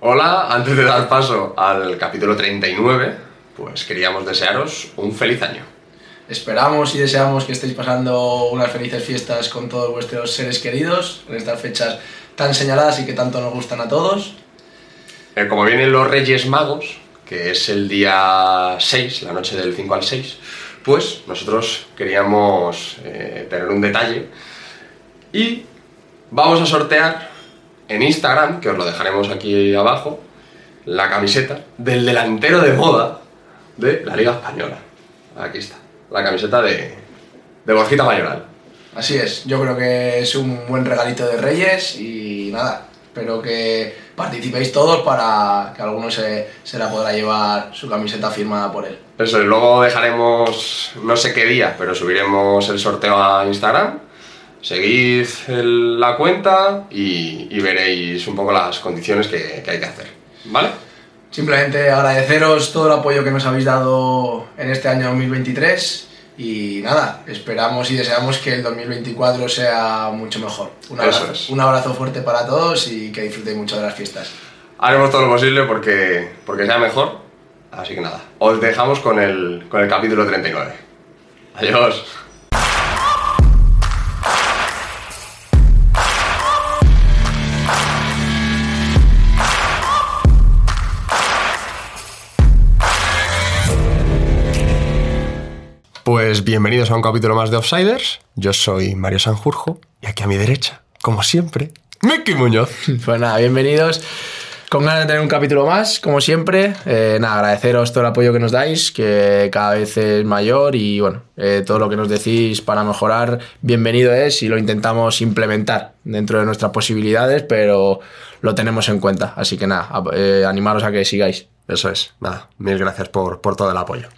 Hola, antes de dar paso al capítulo 39, pues queríamos desearos un feliz año. Esperamos y deseamos que estéis pasando unas felices fiestas con todos vuestros seres queridos en estas fechas tan señaladas y que tanto nos gustan a todos. Eh, como vienen los Reyes Magos, que es el día 6, la noche del 5 al 6, pues nosotros queríamos eh, tener un detalle y vamos a sortear en Instagram, que os lo dejaremos aquí abajo, la camiseta del delantero de moda de la Liga Española. Aquí está, la camiseta de, de Borjita Mayoral. Así es, yo creo que es un buen regalito de Reyes y nada, espero que participéis todos para que alguno se, se la podrá llevar su camiseta firmada por él. Eso, y luego dejaremos no sé qué día, pero subiremos el sorteo a Instagram. Seguid el- la cuenta y, y veréis un poco las condiciones que, que hay que hacer. ¿Vale? Simplemente agradeceros todo el apoyo que nos habéis dado en este año 2023 y nada, esperamos y deseamos que el 2024 sea mucho mejor. Un abrazo, es. un abrazo fuerte para todos y que disfrutéis mucho de las fiestas. Haremos todo lo posible porque, porque sea mejor. Así que nada, os dejamos con el, con el capítulo 39. Adiós. Pues bienvenidos a un capítulo más de Offsiders. Yo soy Mario Sanjurjo y aquí a mi derecha, como siempre, Mickey Muñoz. Pues nada, bienvenidos. Con ganas de tener un capítulo más, como siempre. Eh, nada, agradeceros todo el apoyo que nos dais, que cada vez es mayor y bueno, eh, todo lo que nos decís para mejorar, bienvenido es y lo intentamos implementar dentro de nuestras posibilidades, pero lo tenemos en cuenta. Así que nada, eh, animaros a que sigáis. Eso es, nada, mil gracias por, por todo el apoyo.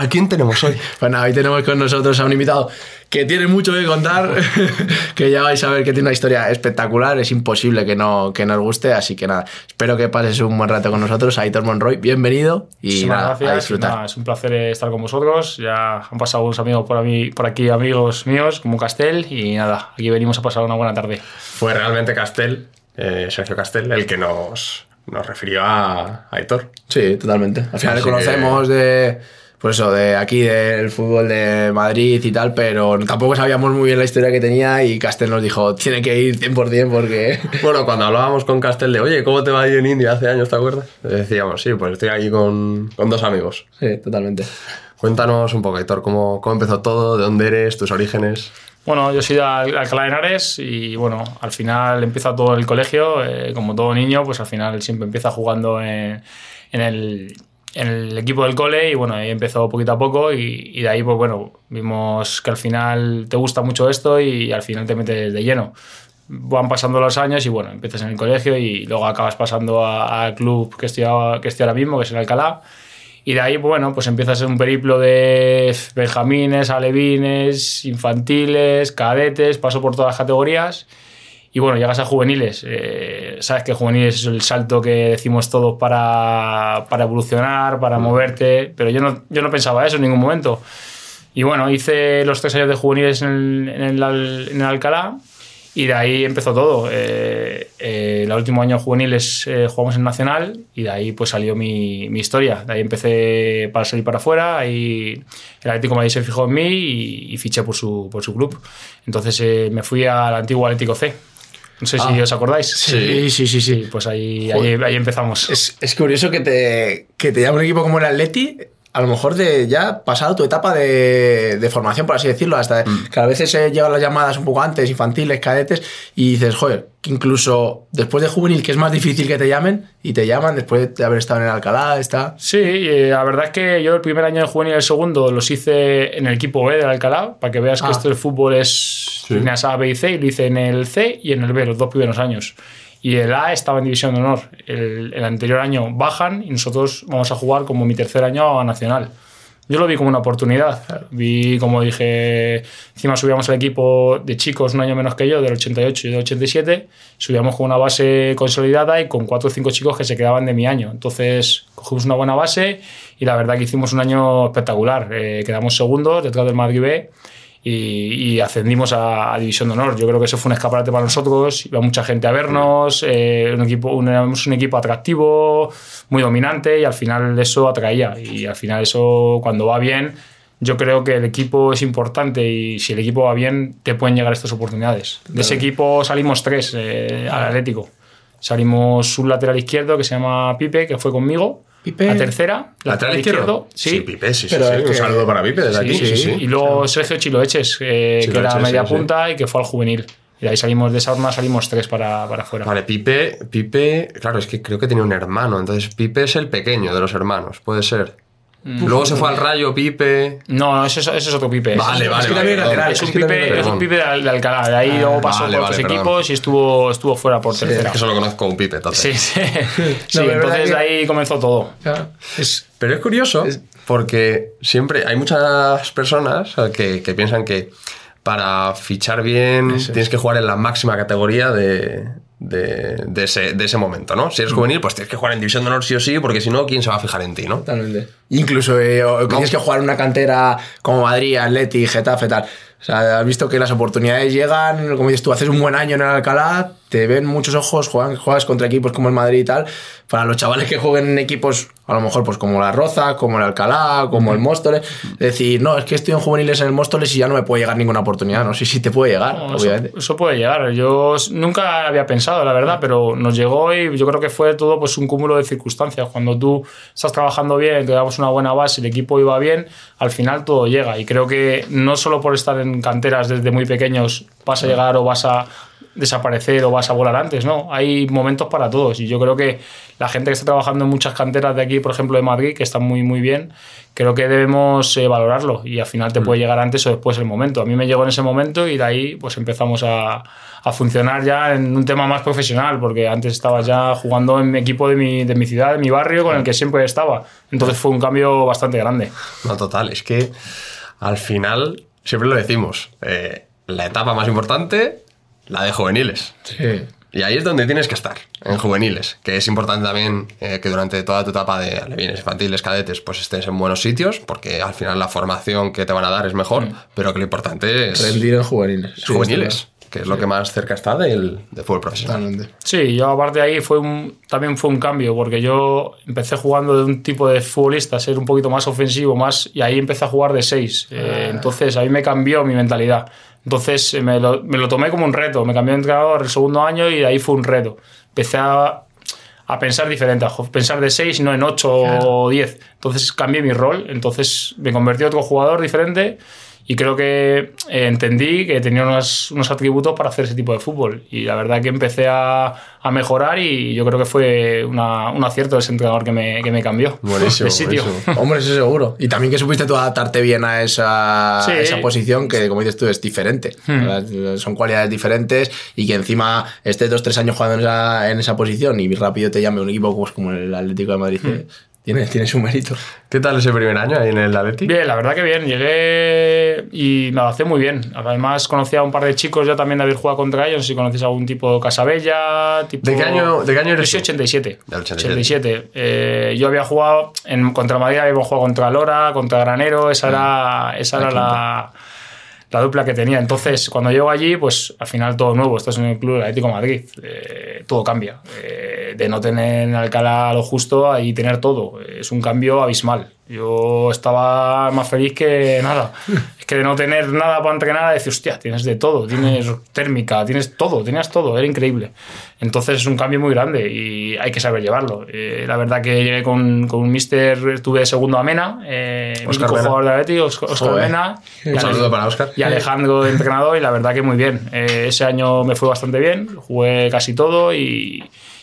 ¿A quién tenemos hoy? Pues nada, hoy tenemos con nosotros a un invitado que tiene mucho que contar, que ya vais a ver que tiene una historia espectacular, es imposible que no, que nos guste, así que nada, espero que pases un buen rato con nosotros, Aitor Monroy, bienvenido y nada, gracias. a disfrutar. Nada, es un placer estar con vosotros. Ya han pasado unos amigos por, mí, por aquí, amigos míos, como Castel, y nada, aquí venimos a pasar una buena tarde. Fue realmente Castel, eh, Sergio Castel, el que nos, nos refirió a, a Aitor. Sí, totalmente. Al final le conocemos de, pues eso, de aquí del fútbol de Madrid y tal, pero tampoco sabíamos muy bien la historia que tenía y Castel nos dijo, tiene que ir 100% porque... Bueno, cuando hablábamos con Castel de, oye, ¿cómo te va a ir en India hace años, te acuerdas? Le decíamos, sí, pues estoy aquí con, con dos amigos. Sí, totalmente. Cuéntanos un poco, Aitor, cómo, cómo empezó todo, de dónde eres, tus orígenes. Bueno, yo soy de Al- Alcalá de Henares y bueno, al final empieza todo en el colegio, eh, como todo niño, pues al final siempre empieza jugando en, en el, en el equipo del cole y bueno, ahí empezó poquito a poco y, de ahí pues bueno, vimos que al final te gusta mucho esto y al final te metes de lleno. Van pasando los años y bueno, empiezas en el colegio y luego acabas pasando al club que estoy, que estoy ahora mismo, que es el Alcalá. Y de ahí, bueno, pues empiezas un periplo de benjamines, alevines, infantiles, cadetes, paso por todas las categorías. Y bueno, llegas a juveniles. Eh, Sabes que juveniles es el salto que decimos todos para, para evolucionar, para moverte. Pero yo no, yo no pensaba eso en ningún momento. Y bueno, hice los tres años de juveniles en el, en el, en el Alcalá. Y de ahí empezó todo. Eh, eh, el último año juveniles eh, jugamos en Nacional y de ahí pues salió mi, mi historia. De ahí empecé para salir para afuera y el Atlético de Madrid se fijó en mí y, y fiché por su, por su club. Entonces eh, me fui al antiguo Atlético C. No sé si os acordáis. Sí, sí, sí, sí. Sí, pues ahí, ahí, ahí empezamos. Es, es curioso que te, que te llame un equipo como el Atleti, a lo mejor de ya pasado tu etapa de, de formación, por así decirlo, hasta que a veces eh, llegan las llamadas un poco antes, infantiles, cadetes, y dices, joder, que incluso después de juvenil, que es más difícil que te llamen, y te llaman después de haber estado en el Alcalá, está... Sí, eh, la verdad es que yo el primer año de juvenil y el segundo los hice en el equipo B del Alcalá, para que veas Ah. que esto del fútbol es líneas A, B y C, y lo hice en el C y en el B, los dos primeros años. Y el A estaba en División de Honor. El, el anterior año bajan y nosotros vamos a jugar como mi tercer año a Nacional. Yo lo vi como una oportunidad. Vi, como dije, encima subíamos al equipo de chicos un año menos que yo, del 88 y del 87. Subíamos con una base consolidada y con cuatro o cinco chicos que se quedaban de mi año. Entonces, cogimos una buena base y la verdad que hicimos un año espectacular. Eh, quedamos segundos detrás del Madrid B y, y ascendimos a, a División de Honor. Yo creo que eso fue un escaparate para nosotros, iba mucha gente a vernos, eh, un equipo, un, éramos un equipo atractivo, muy dominante y al final eso atraía y al final eso cuando va bien yo creo que el equipo es importante y si el equipo va bien, te pueden llegar estas oportunidades. De ese equipo salimos tres eh, al Atlético. Salimos un lateral izquierdo que se llama Pipe, que fue conmigo. Pipe. La tercera, ¿Lateral izquierdo? Sí. Pipe, sí, sí. Pero sí. Un que- saludo para Pipe desde Sí, aquí. Sí, sí. Y luego Sergio Chiloeches, eh, que era media sí, sí. punta y que fue al juvenil. Y de ahí salimos de esa horma, salimos tres para, para afuera. Vale, Pipe, Pipe, claro, es que creo que tenía un hermano, entonces Pipe es el pequeño de los hermanos, puede ser. Mm. Luego se fue al Rayo, Pipe. No, no, ese, es- ese es otro Pipe. Vale, vale, es que vale, lateral, Es un Es que Pipe, es un. Pipe de, de Alcalá. De ahí luego pasó vale, por vale, otros perdón. equipos y estuvo, estuvo fuera por Es tercera. que solo conozco a un Pipe, entonces. Sí, sí. Sí, es verdad entonces que- de ahí comenzó todo. Claro. Es, Pero es curioso porque siempre hay muchas personas que, que piensan que para fichar bien Eso es. tienes que jugar en la máxima categoría de, de, de ese, de ese momento, ¿no? Mm. Si eres juvenil, pues tienes que jugar en División de Honor sí o sí, porque si no, ¿quién se va a fijar en ti, no? Totalmente. Incluso eh, o- tienes que jugar en una cantera como Madrid, Atleti, Getafe, tal. O sea, has visto que las oportunidades llegan, como dices tú, haces un buen año en el Alcalá, te ven muchos ojos, juegan, juegas contra equipos como el Madrid y tal. Para los chavales que jueguen en equipos, a lo mejor pues como la Roza, como el Alcalá, como el Móstoles, decir, no, es que estoy en juveniles en el Móstoles y ya no me puede llegar ninguna oportunidad. No sé si te puede llegar, No, eso, obviamente. eso puede llegar. Yo nunca había pensado, la verdad, pero nos llegó y yo creo que fue todo pues, un cúmulo de circunstancias. Cuando tú estás trabajando bien, te damos una buena base, el equipo iba bien, al final todo llega. Y creo que no solo por estar en canteras desde muy pequeños vas a llegar o vas a desaparecer o vas a volar antes, ¿no? Hay momentos para todos y yo creo que la gente que está trabajando en muchas canteras de aquí, por ejemplo de Madrid, que están muy muy bien, creo que debemos eh, valorarlo y al final te puede llegar antes o después el momento. A mí me llegó en ese momento y de ahí pues empezamos a, a funcionar ya en un tema más profesional, porque antes estaba ya jugando en mi equipo de mi, de mi ciudad, de mi barrio, con el que siempre estaba. Entonces fue un cambio bastante grande. No, total, es que al final, siempre lo decimos, eh, la etapa más importante, la de juveniles. Sí. Y ahí es donde tienes que estar, en juveniles, que es importante también eh, que durante toda tu etapa de alevines, infantiles, cadetes, pues estés en buenos sitios, porque al final la formación que te van a dar es mejor, pero que lo importante es Rendir en juveniles. juveniles, que es lo que más cerca está del, del fútbol profesional. Sí, yo aparte de ahí fue un, también fue un cambio, porque yo empecé jugando de un tipo de futbolista, ser un poquito más ofensivo, más y ahí empecé a jugar de seis. Eh, entonces ahí me cambió mi mentalidad. Entonces eh, me lo, me lo tomé como un reto, me cambié de entrenador el segundo año y ahí fue un reto. Empecé a, a pensar diferente, a pensar de seis, no en ocho o diez. Entonces cambié mi rol, entonces me convertí en otro jugador diferente y creo que eh, entendí que tenía unos, unos atributos para hacer ese tipo de fútbol. Y la verdad que empecé a, a mejorar y yo creo que fue una- un acierto ese entrenador que me, que me cambió Buenísimo, de sitio. buenísimo. Hombre, eso seguro. Y también que supiste tú adaptarte bien a esa, Sí. a esa posición que, como dices tú, es diferente. ¿verdad? Son cualidades diferentes y que encima estés dos, tres años jugando en esa, en esa posición y rápido te llame un equipo pues, como el Atlético de Madrid, que tiene, tiene su mérito. ¿Qué tal ese primer año ahí en el Atleti? Bien, la verdad que bien. Llegué y me adapté muy bien. Además, conocí a un par de chicos ya también de haber jugado contra ellos. Si conocéis algún tipo Casabella. Tipo... ¿De qué año- de qué año eres Yo soy tú? 87. Del 87. Eh, yo había jugado en, contra Madrid, habíamos jugado contra Lora, contra Granero. Esa era, esa era la, la dupla que tenía. Entonces, cuando llego allí, pues al final todo nuevo. Estás en el club del Atlético de Madrid. Eh, todo cambia. Eh, de no tener en Alcalá lo justo y tener todo. Es un cambio abismal. Yo estaba más feliz que nada. Es que de no tener nada para entrenar, decir, hostia, tienes de todo. Tienes térmica, tienes todo, tenías todo. Era increíble. Entonces es un cambio muy grande y hay que saber llevarlo. Eh, la verdad que llegué con, con un mister, tuve segundo a Mena, eh, Mena. jugador de Atleti, Oscar, Oscar. Mena. Un Y Ale- saludo para Óscar. Y Alejandro de entrenador y la verdad que muy bien. Eh, ese año me fue bastante bien, jugué casi todo y,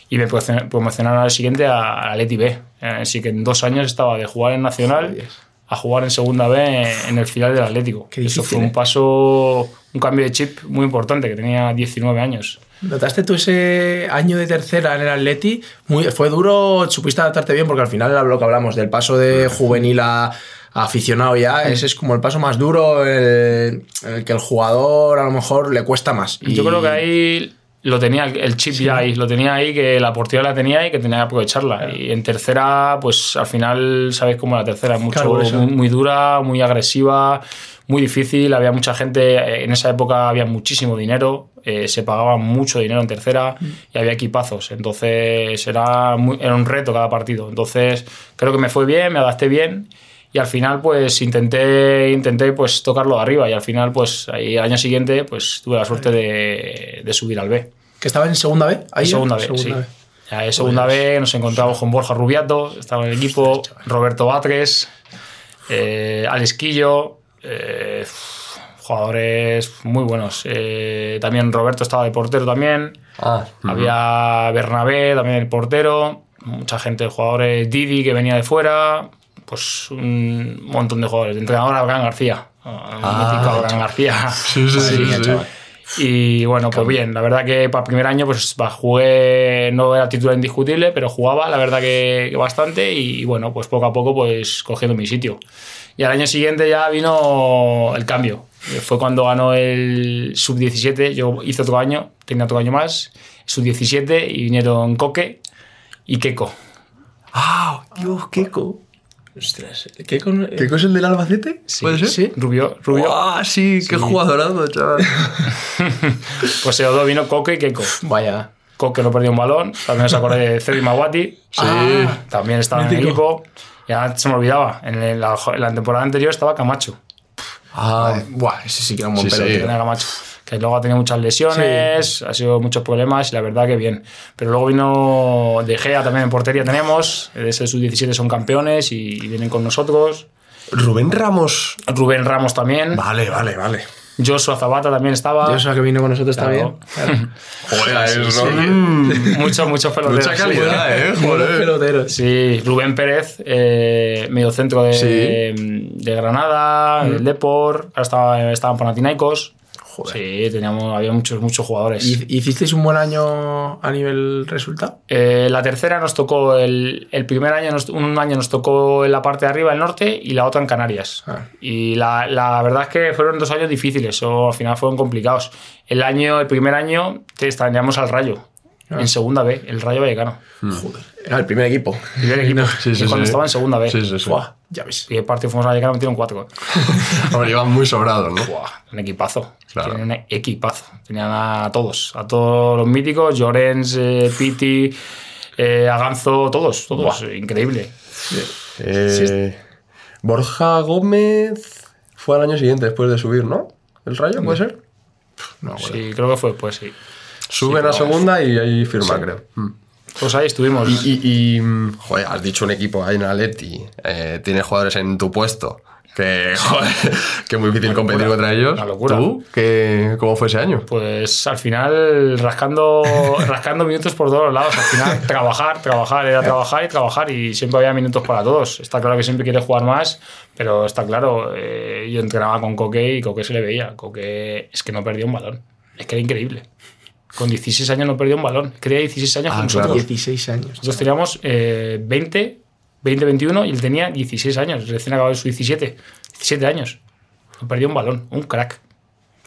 y me promocionaron promocionaron al siguiente a, a Atleti B. Eh, Así que en dos años estaba de jugar en Nacional Joder. a jugar en segunda B en el final del Atlético. Qué Eso fue un ¿eh? paso, un cambio de chip muy importante, que tenía 19 años. ¿Notaste tú ese año de tercera en el Atleti? Muy, ¿Fue duro? ¿Supiste adaptarte bien? Porque al final era lo que hablamos, del paso de juvenil a, a aficionado ya, ese es como el paso más duro, el, el que el jugador a lo mejor le cuesta más. Yo Y- creo que ahí lo tenía, el chip ya ahí, lo tenía ahí, que la portilla la tenía y que tenía que aprovecharla. Y en tercera, pues al final, sabes cómo la tercera es mucho, Claro, muy, muy dura, muy agresiva, muy difícil. Había mucha gente, eh, en esa época había muchísimo dinero, eh, se pagaba mucho dinero en tercera y había equipazos. Entonces era, muy- era un reto cada partido. Entonces creo que me fue bien, me adapté bien. Y al final, pues intenté, intenté pues, tocarlo de arriba. Y al final, pues ahí, el año siguiente, pues tuve la suerte de, de subir al B. Que estaba en segunda B. Ahí En segunda B, sí. Ya en segunda B nos encontramos con Borja Rubiato, estaba en el equipo, Roberto Batres, eh, Alex Quillo, eh, jugadores muy buenos. Eh, también Roberto estaba de portero también. Ah, Había Bernabé, también el portero, mucha gente, jugadores Didi que venía de fuera, pues un montón de jugadores. Entrenador Abraham García, el mítico Abraham García. sí, sí, sí, sí. Y bueno, pues bien, la verdad que para el primer año pues jugué, no era titular indiscutible, pero jugaba, la verdad que, bastante y bueno, pues poco a poco pues cogiendo mi sitio. Y al año siguiente ya vino el cambio. Fue cuando ganó el sub-17, yo hice otro año, tenía otro año más, sub-17 y vinieron Coque y Keko. Ah, Dios, Keiko. Ostras, ¿Keiko? no- ¿Qué cosa es el del Albacete? ¿Puede ser? Sí. Rubio, Rubio. Ah, sí, qué jugadorazo, chaval. Pues dos vino Coque y Keko. Vaya. Coque no perdió un balón, también se acordé de Cedi Maguati. Sí. También estaba en el equipo. Ya se me olvidaba. En la, en la temporada anterior estaba Camacho. Ah, Buah, ese sí que era un buen Sí, pelotero. sí. Camacho. Que luego ha tenido muchas lesiones, ha sido muchos problemas y la verdad que bien. Pero luego vino De Gea también en portería tenemos. De ese sub-17 son campeones y, y vienen con nosotros. Rubén Ramos. Rubén Ramos también. Vale, vale, vale. Joshua Zapata también estaba. Soy que vino con nosotros Claro. también. Joder, eso. Muchos, muchos peloteros. Mucha sí. calidad, eh, joder. peloteros. Sí, Rubén Pérez, eh, medio centro de, Sí. de Granada, del Depor, ahora estaba, estaba en Panathinaikos. Joder. Sí, teníamos, había muchos, muchos jugadores. ¿Y- ¿Hicisteis un buen año a nivel resultado? Eh, la tercera nos tocó, el, el primer año, nos- un año nos tocó en la parte de arriba, el norte, y la otra en Canarias. Ah. Y la, la verdad es que fueron dos años difíciles, o al final fueron complicados. El año, el primer año, te extrañamos al Rayo, Ah. en segunda B, el Rayo Vallecano. Joder. Era el primer equipo. Primer equipo, Sí, sí, y cuando sí. estaba en segunda B. Sí, sí, sí. Buah, ya ves. Y el partido fuimos a Vallecano, metieron cuatro. Hombre, iban muy sobrados, ¿no? Buah, un equipazo. Claro. Tienen un equipazo. Tenían a todos, a todos los míticos, Llorens, eh, Piti, eh, Aganzo, todos, todos. Increíble. Eh, Borja Gómez fue al año siguiente después de subir, ¿no? ¿El Rayo puede ser? No, bueno. Sí, creo que fue, pues sí. Suben a segunda y ahí firma, creo. Mm. Pues ahí estuvimos. Y, y- y, joder, has dicho un equipo ahí en Atleti, eh, tienes jugadores en tu puesto, que, joder, que es muy difícil competir locura, contra ellos. una locura. ¿Tú? ¿Qué, ¿Cómo fue ese año? Pues al final rascando, rascando minutos por todos los lados. Al final trabajar, trabajar, era trabajar y trabajar y siempre había minutos para todos. Está claro que siempre quiere jugar más, pero está claro, eh, yo entrenaba con Coque y Coque se le veía. Coque es que no perdió un balón. Es que era increíble. Con 16 años no perdió un balón. Quería 16 años Ah, con claro. nosotros. 16 años. Nosotros teníamos eh, 20, 20, 21 y él tenía 16 años. Recién acabado su 17. 17 años. No perdió un balón. Un crack.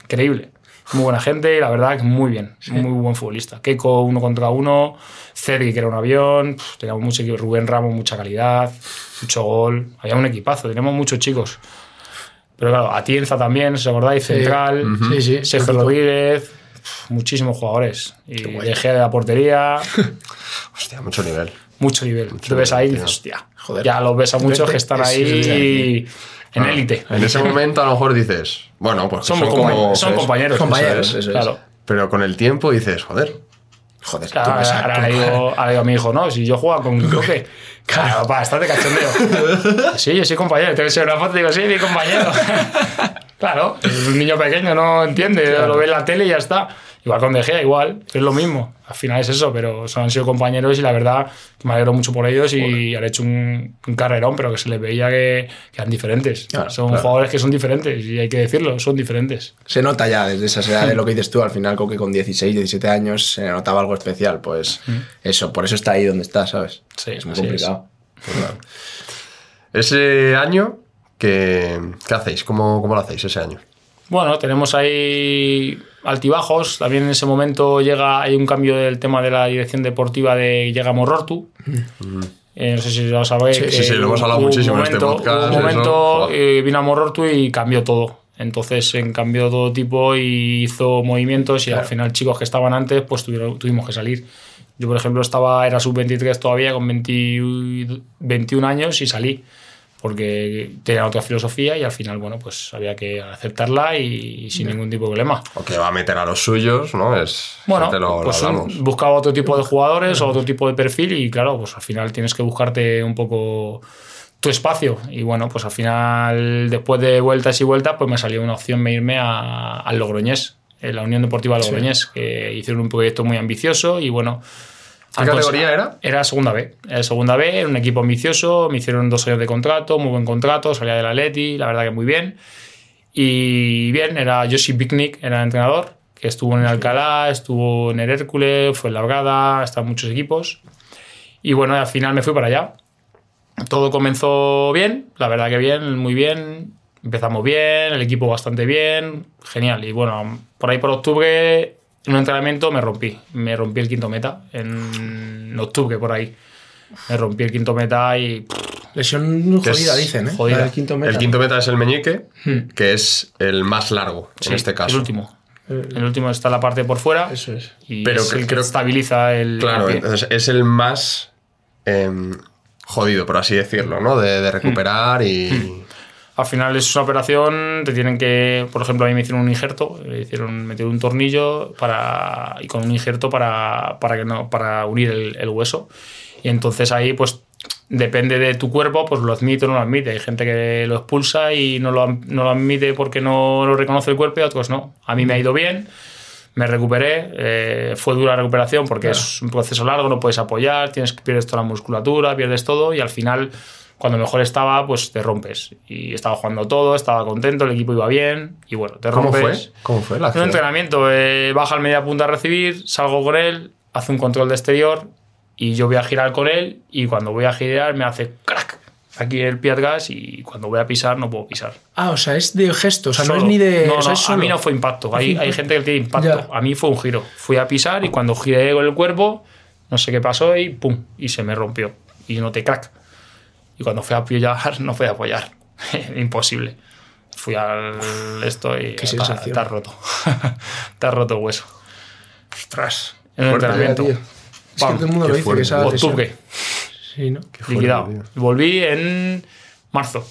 Increíble. Muy buena gente y la verdad que muy bien. Muy buen futbolista. Keiko uno contra uno. Cergi, que era un avión. Pff, teníamos mucho equipo. Rubén Ramos, mucha calidad. Mucho gol. Había un equipazo. Teníamos muchos chicos. Pero claro, Atienza también, ¿os acordáis? Central. Sí, sí. Sergio Rodríguez. Muchísimos jugadores. Y guay. De la portería. Hostia, mucho nivel. Mucho nivel. Tú ves ahí y dices, hostia, Joder. ya los ves a muchos que están ahí sí, en Ah, élite. En ese momento a lo mejor dices, bueno, pues Son, son, como... son compañeros. Compañeros, eso es, eso es. Claro. Pero con el tiempo dices, joder, Joder, Claro, tú ves a- ahora, digo, ahora digo a mi hijo, no, si yo juego con Coque. Claro, papá, estás de cachondeo. Sí, yo soy compañero. Te enseño una foto y digo, sí, mi compañero. Claro, es un niño pequeño, no entiende, lo ve en la tele y ya está. Igual con De Gea, igual, es lo mismo. Al final es eso, pero son, han sido compañeros y la verdad que me alegro mucho por ellos y han hecho un, un carrerón, pero que se les veía que, que eran diferentes. Claro, son claro. jugadores que son diferentes y hay que decirlo, son diferentes. Se nota ya desde esas edades lo que dices tú, al final Coque con 16, 17 años se notaba algo especial, pues eso, por eso está ahí donde está, ¿sabes? Sí, es muy complicado. ese año, ¿qué, qué hacéis? ¿Cómo, ¿Cómo lo hacéis ese año? Bueno, tenemos ahí altibajos. También en ese momento llega, hay un cambio del tema de la dirección deportiva de llega Morortu. Eh, no sé si lo sabéis. Sí, sí, sí, lo hemos hablado muchísimo en este momento- podcast, hubo Un momento eh, vino a Morortu y cambió todo. Entonces en cambió todo tipo y hizo movimientos y al final chicos que estaban antes pues tuvieron, tuvimos que salir. Yo por ejemplo estaba, era sub-23 todavía con 20 21 años y salí porque tenía otra filosofía y al final bueno pues había que aceptarla y, sin ningún tipo de problema. O que va a meter a los suyos, ¿no? Es, Bueno, lo, pues buscaba otro tipo de jugadores o otro tipo de perfil y claro, pues al final tienes que buscarte un poco tu espacio. Y bueno, pues al final después de vueltas y vueltas pues me salió una opción de irme a- al Logroñés, en la Unión Deportiva Logroñés, que hicieron un proyecto muy ambicioso y bueno... ¿Qué cons- categoría era? Era segunda B. Era segunda B, era un equipo ambicioso, me hicieron dos años de contrato, muy buen contrato, salía del Atleti, la verdad que muy bien. Y bien, era Joshi Picnic, era el entrenador, que estuvo en el Alcalá, estuvo en el Hércules, fue en la Bragada, está en muchos equipos. Y bueno, al final me fui para allá. Todo comenzó bien, la verdad que bien, muy bien. Empezamos bien, el equipo bastante bien, genial. Y bueno, por ahí por octubre, en un entrenamiento me rompí. Me rompí el quinto meta, en octubre por ahí. Me rompí el quinto meta y Lesión Que es jodida, dicen, ¿eh? jodida. Del quinto meta. El quinto meta es el meñique, que es el más largo Sí, en este caso. El último. El último está la parte por fuera. Eso es. Y Pero es cre- el que creo- estabiliza el. Claro, el pie. entonces es el más em, jodido, por así decirlo, ¿no? De, de recuperar y. Al final es una operación, te tienen que, por ejemplo, a mí me hicieron un injerto, me hicieron meter un tornillo para, y con un injerto para, para, que no, para unir el, el hueso. Y entonces ahí, pues, depende de tu cuerpo, pues lo admite o no lo admite. Hay gente que lo expulsa y no lo, no lo admite porque no lo reconoce el cuerpo y otros no. A mí me ha ido bien, me recuperé, eh, fue dura la recuperación porque es un proceso largo, no puedes apoyar, tienes pierdes toda la musculatura, pierdes todo y al final cuando mejor estaba pues te rompes y estaba jugando todo, estaba contento, el equipo iba bien y bueno, te ¿Cómo rompes. fue? ¿Cómo fue la En un acción? entrenamiento, eh, baja al media punta a recibir, salgo con él, hace un control de exterior y yo voy a girar con él y cuando voy a girar me hace crack aquí el pie atrás y cuando voy a pisar no puedo pisar. Ah, o sea, es de gesto, o sea, no Solo. es ni de. No, o sea, no, es a mí no fue impacto. Hay, hay gente que tiene impacto. Ya. A mí fue un giro. Fui a pisar y cuando giré con el cuerpo, no sé qué pasó y pum, y se me rompió. Y noté crack. Y cuando fui a apoyar, no fui a apoyar. Imposible. Fui al esto y Qué te, has roto. te has roto el hueso. Ostras. En el entrenamiento. Es que todo el mundo lo dice que esa Octubre, Sí, ¿no? liquidado. tío. Volví en marzo.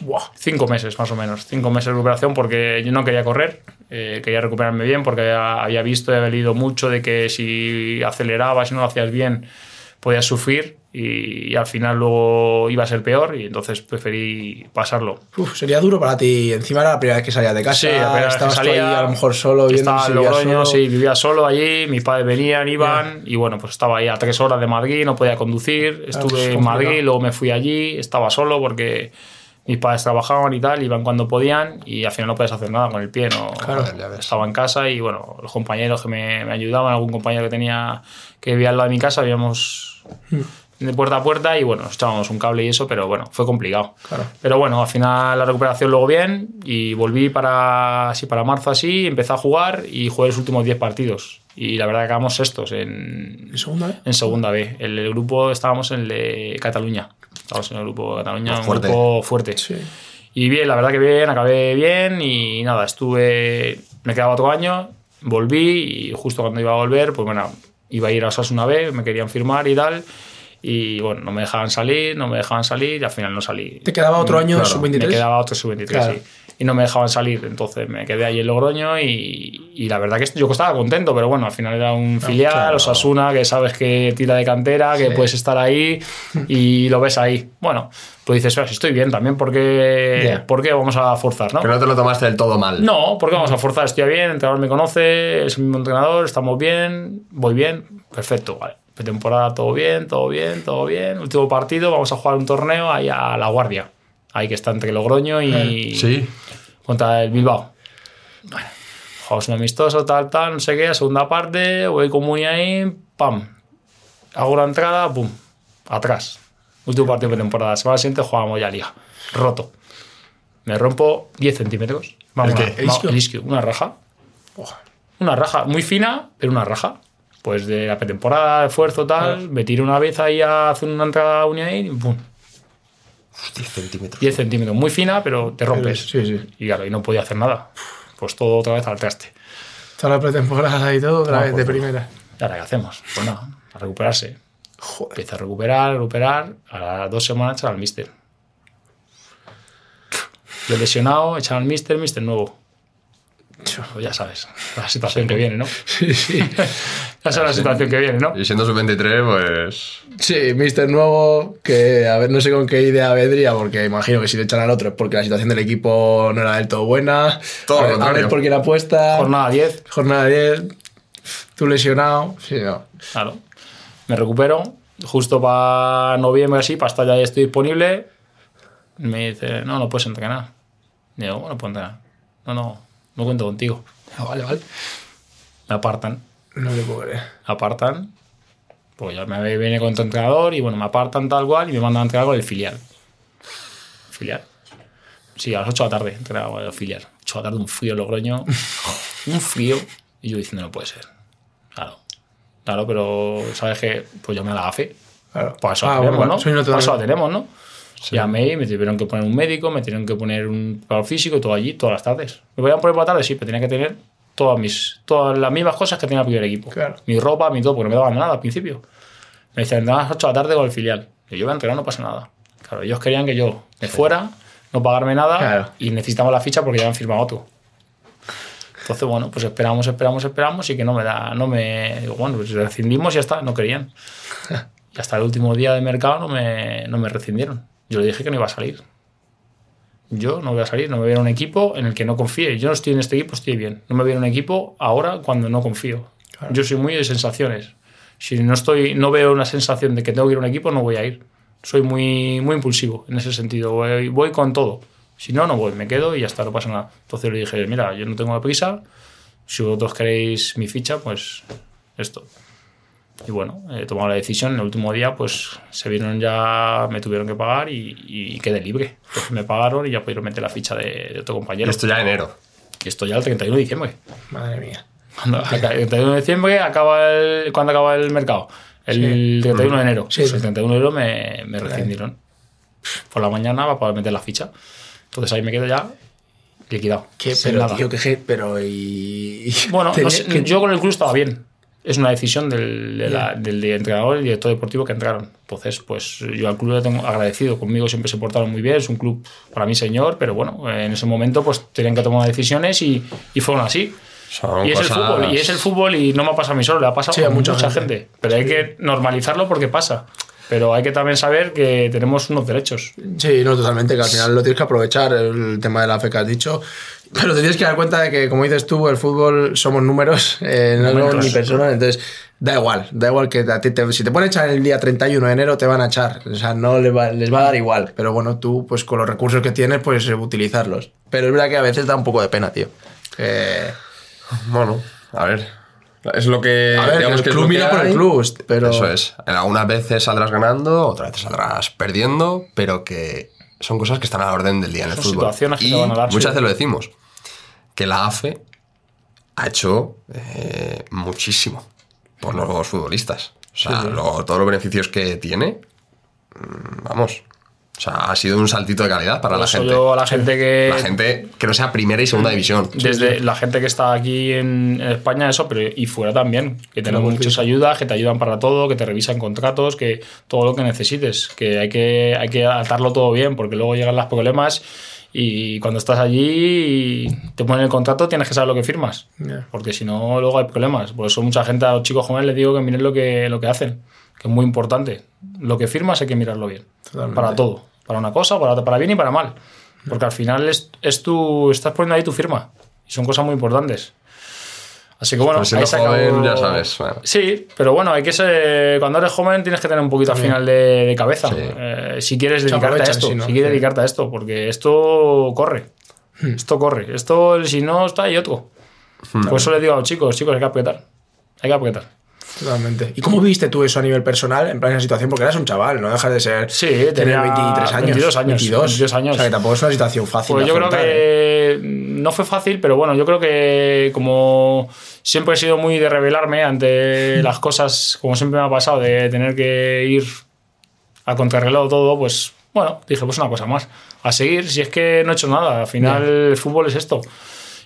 Buah, cinco meses más o menos. Cinco meses de recuperación porque yo no quería correr. eh, quería recuperarme bien porque había, había visto y había leído mucho de que si acelerabas y no lo hacías bien podías sufrir y, y al final luego iba a ser peor y entonces preferí pasarlo. Uf, sería duro para ti. Encima era la primera vez que salías de casa. Sí, la que estabas tú ahí a lo mejor solo Estaba si en Logroño, solo. sí, vivía solo allí, mis padres venían, iban, y bueno, pues estaba ahí a tres horas de Madrid, no podía conducir, pues estuve es en. Madrid, luego me fui allí, estaba solo porque mis padres trabajaban y tal, iban cuando podían, y al final no puedes hacer nada con el pie, no Claro. Estaba en casa y bueno, los compañeros que me, me ayudaban, algún compañero que tenía que vivía al lado de mi casa, vivíamos Hmm. de puerta a puerta y bueno, echábamos un cable y eso, pero bueno, fue complicado. Claro. Pero bueno, al final la recuperación luego bien y volví para, así, para marzo así, empecé a jugar y jugué los últimos 10 partidos. Y la verdad que acabamos sextos en, ¿En segunda vez? en segunda B. El, el grupo estábamos en el de Cataluña. Estábamos en el grupo de Cataluña, Más un fuerte. grupo fuerte. Sí. Y bien, la verdad que bien, acabé bien y nada, estuve, me quedaba otro año, volví y justo cuando iba a volver, pues bueno, iba a ir a Osasuna B, me querían firmar y tal. Y bueno, no me dejaban salir, no me dejaban salir y al final no salí. ¿Te quedaba otro año claro, sub-23? Me quedaba otro sub-23, Claro. sí. Y no me dejaban salir, entonces me quedé ahí en Logroño y, y la verdad que yo estaba contento, pero bueno, al final era un filial, claro. Osasuna, que sabes que tira de cantera, que puedes estar ahí y lo ves ahí. Bueno, pues dices, "Ostras, estoy bien también, porque Ya. ¿por qué vamos a forzar, no? Que no te lo tomaste del todo mal. No, porque vamos a forzar, estoy bien, el entrenador me conoce, es mismo entrenador, estamos bien, voy bien, perfecto, vale. Temporada todo bien, todo bien, todo bien. Último partido, vamos a jugar un torneo ahí a La Guardia, ahí que está entre Logroño y Sí. contra el Bilbao. Bueno, jugamos un amistoso, tal, tal, no sé qué, segunda parte, voy con Muni ahí, pam. Hago una entrada, pum, atrás. Último partido de temporada. Semana siguiente jugábamos ya liga. Roto. Me rompo 10 centímetros. Vamos, ¿El qué? una- ¿El va- isquio? el isquio, una raja. Una raja muy fina, pero una raja. Pues de la pretemporada, esfuerzo, tal. Me tiro una vez ahí a hacer una entrada unida y ¡pum! 10 centímetros. 10 centímetros. Muy fina, pero te rompes. Sí, sí. Y claro, y no podía hacer nada. Pues todo otra vez al traste. Toda la pretemporada y todo, otra vez de pues, primera. ¿Y ahora qué hacemos? Pues nada, a recuperarse. Joder. Empieza a recuperar, recuperar. A las dos semanas echan al mister. Lo he lesionado, echan al mister, mister nuevo. Pues ya sabes, la situación que viene, ¿no? Sí, sí. Ya sabes la situación que viene, ¿no? Y siendo sub-23, pues. Sí, Mister Nuevo, que a ver, no sé con qué idea vendría, porque imagino que si le echan al otro es porque la situación del equipo no era del todo buena. Todo lo a, ver, a ver por quién apuesta. Jornada 10, Jornada 10. Tú lesionado. Sí, no. claro. Me recupero. Justo para noviembre, así, para estar ya estoy disponible. Me dice, no, no puedes entrenar. Digo, bueno, puedo entrenar. No, no, no cuento contigo. Digo, vale, vale. Me apartan. No le puedo creer. apartan, pues ya me viene con tu entrenador y bueno, me apartan tal cual y me mandan a entrenar con el filial. Filial. Sí, a las 8 de la tarde entrenaba con el filial. 8 de la tarde, un frío Logroño, un frío. Y yo diciendo, no puede ser. Claro. Claro, pero sabes que pues llamé a la GAFE. Claro. Para eso Ah, la tenemos, bueno, ¿no? soy Para eso tenemos, ¿no? Llamé y me tuvieron que poner un médico, me tuvieron que poner un paro físico, todo allí, todas las tardes. ¿Me podían poner por la tarde? Sí, pero tenía que tener todas, mis, todas las mismas cosas que tenía el primer equipo. Claro. Mi ropa, mi todo, porque no me daban nada al principio. Me decían, a las 8 de la tarde con el filial. Y yo voy a entrenar, no pasa nada. Claro, ellos querían que yo me fuera, no pagarme nada Claro. y necesitamos la ficha porque ya han firmado otro. Entonces, bueno, pues esperamos, esperamos, esperamos y que no me da, no me. Digo, bueno, pues rescindimos y ya está, no querían. Y hasta el último día de mercado no me, no me rescindieron. Yo le dije que no iba a salir. Yo no voy a salir, no me voy a ir a un equipo en el que no confíe. Yo no estoy en este equipo, estoy bien. No me voy a ir a un equipo ahora cuando no confío. Yo soy muy de sensaciones. Si no estoy, no veo una sensación de que tengo que ir a un equipo, no voy a ir. Soy muy, muy impulsivo en ese sentido. Voy, voy con todo. Si no, no voy, me quedo y ya está, no pasa nada. Entonces le dije, mira, yo no tengo prisa. Si vosotros queréis mi ficha, pues esto. Y bueno, he tomado la decisión. En el último día, pues se vieron ya, me tuvieron que pagar y, y quedé libre. Pues me pagaron y ya pudieron meter la ficha de, de otro compañero. Esto ya enero. Y esto ya el 31 de diciembre. Madre mía. Cuando, el 31 de diciembre acaba el, cuando acaba el mercado. El 31 de enero. Sí, Pues sí. el 31 de enero me, me rescindieron. Por la mañana para poder meter la ficha. Entonces ahí me quedo ya liquidado. ¿Qué? Pero, nada. tío, que pero y. Bueno, no sé, que- yo con el club estaba bien. Es una decisión del, de la- del entrenador y director deportivo que entraron. Entonces, pues yo al club le tengo agradecido. Conmigo siempre se portaron muy bien. Es un club para mí señor, pero bueno, en ese momento pues tenían que tomar decisiones y, y fueron así. Son Y es el fútbol, y es el fútbol y no me ha pasado a mí solo, le ha pasado Sí, a mucha mucha, gente. gente. Pero hay que normalizarlo porque pasa. Pero hay que también saber que tenemos unos derechos. Sí, no, totalmente, que al final lo tienes que aprovechar, el tema de la fe que has dicho. Pero te tienes que dar cuenta de que, como dices tú, el fútbol somos números, eh, no somos ni personas, entonces da igual, da igual que a ti te- si te a echar el día 31 de enero te van a echar, o sea, no les va, les va a dar igual, pero bueno, tú pues con los recursos que tienes pues eh, utilizarlos. Pero es verdad que a veces da un poco de pena, tío. Eh, Bueno, a ver. Es lo que. a ver, digamos el que es club que mira por el club, pero... Eso es. Algunas veces saldrás ganando, otras veces saldrás perdiendo, pero que son cosas que están a la orden del día en el Son fútbol. situaciones que y te van a dar, muchas sí. veces lo decimos, que la AFE ha hecho eh, muchísimo por los futbolistas. O sea, lo- todos los beneficios que tiene, mm, vamos. O sea, ha sido un saltito de calidad para la gente. yo a la gente que. La gente que no sea primera y segunda división. Desde la gente que está aquí en España, eso, pero y fuera también. Que tenemos muchas ayudas, que te ayudan para todo, que te revisan contratos, que todo lo que necesites. Que hay que, hay que atarlo todo bien, porque luego llegan los problemas y cuando estás allí y te ponen el contrato tienes que saber lo que firmas. Porque si no, luego hay problemas. Por eso mucha gente a los chicos jóvenes les digo que miren lo que, lo que hacen, que es muy importante. Lo que firmas hay que mirarlo bien. Totalmente. Para todo. Para una cosa, para, para bien y para mal. Porque al final es, es tu, estás poniendo ahí tu firma. Y son cosas muy importantes. Así que bueno, siendo ahí se acabó- joven, ya sabes, bueno. Sí, pero bueno, hay que ser. Cuando eres joven tienes que tener un poquito al final de, de cabeza. Sí. Eh, si quieres dedicarte a esto, si no, si quieres sí. dedicarte a esto, porque esto corre. Esto corre. Esto, si no, está ahí otro. Por eso les digo a los chicos, chicos, hay que apretar. Hay que apretar. Totalmente. ¿Y cómo viste tú eso a nivel personal, en plan esa situación? Porque eras un chaval, no dejas de ser. Sí, tener tenía 23 años. 22 años, 22. 22 años. O sea, que tampoco es una situación fácil. Pues de yo creo afrontar, ¿eh? que no fue fácil, pero bueno, yo creo que como siempre he sido muy de rebelarme ante las cosas, como siempre me ha pasado, de tener que ir a contrarreloj todo, pues bueno, dije, pues una cosa más, a seguir, si es que no he hecho nada, al final el fútbol es esto.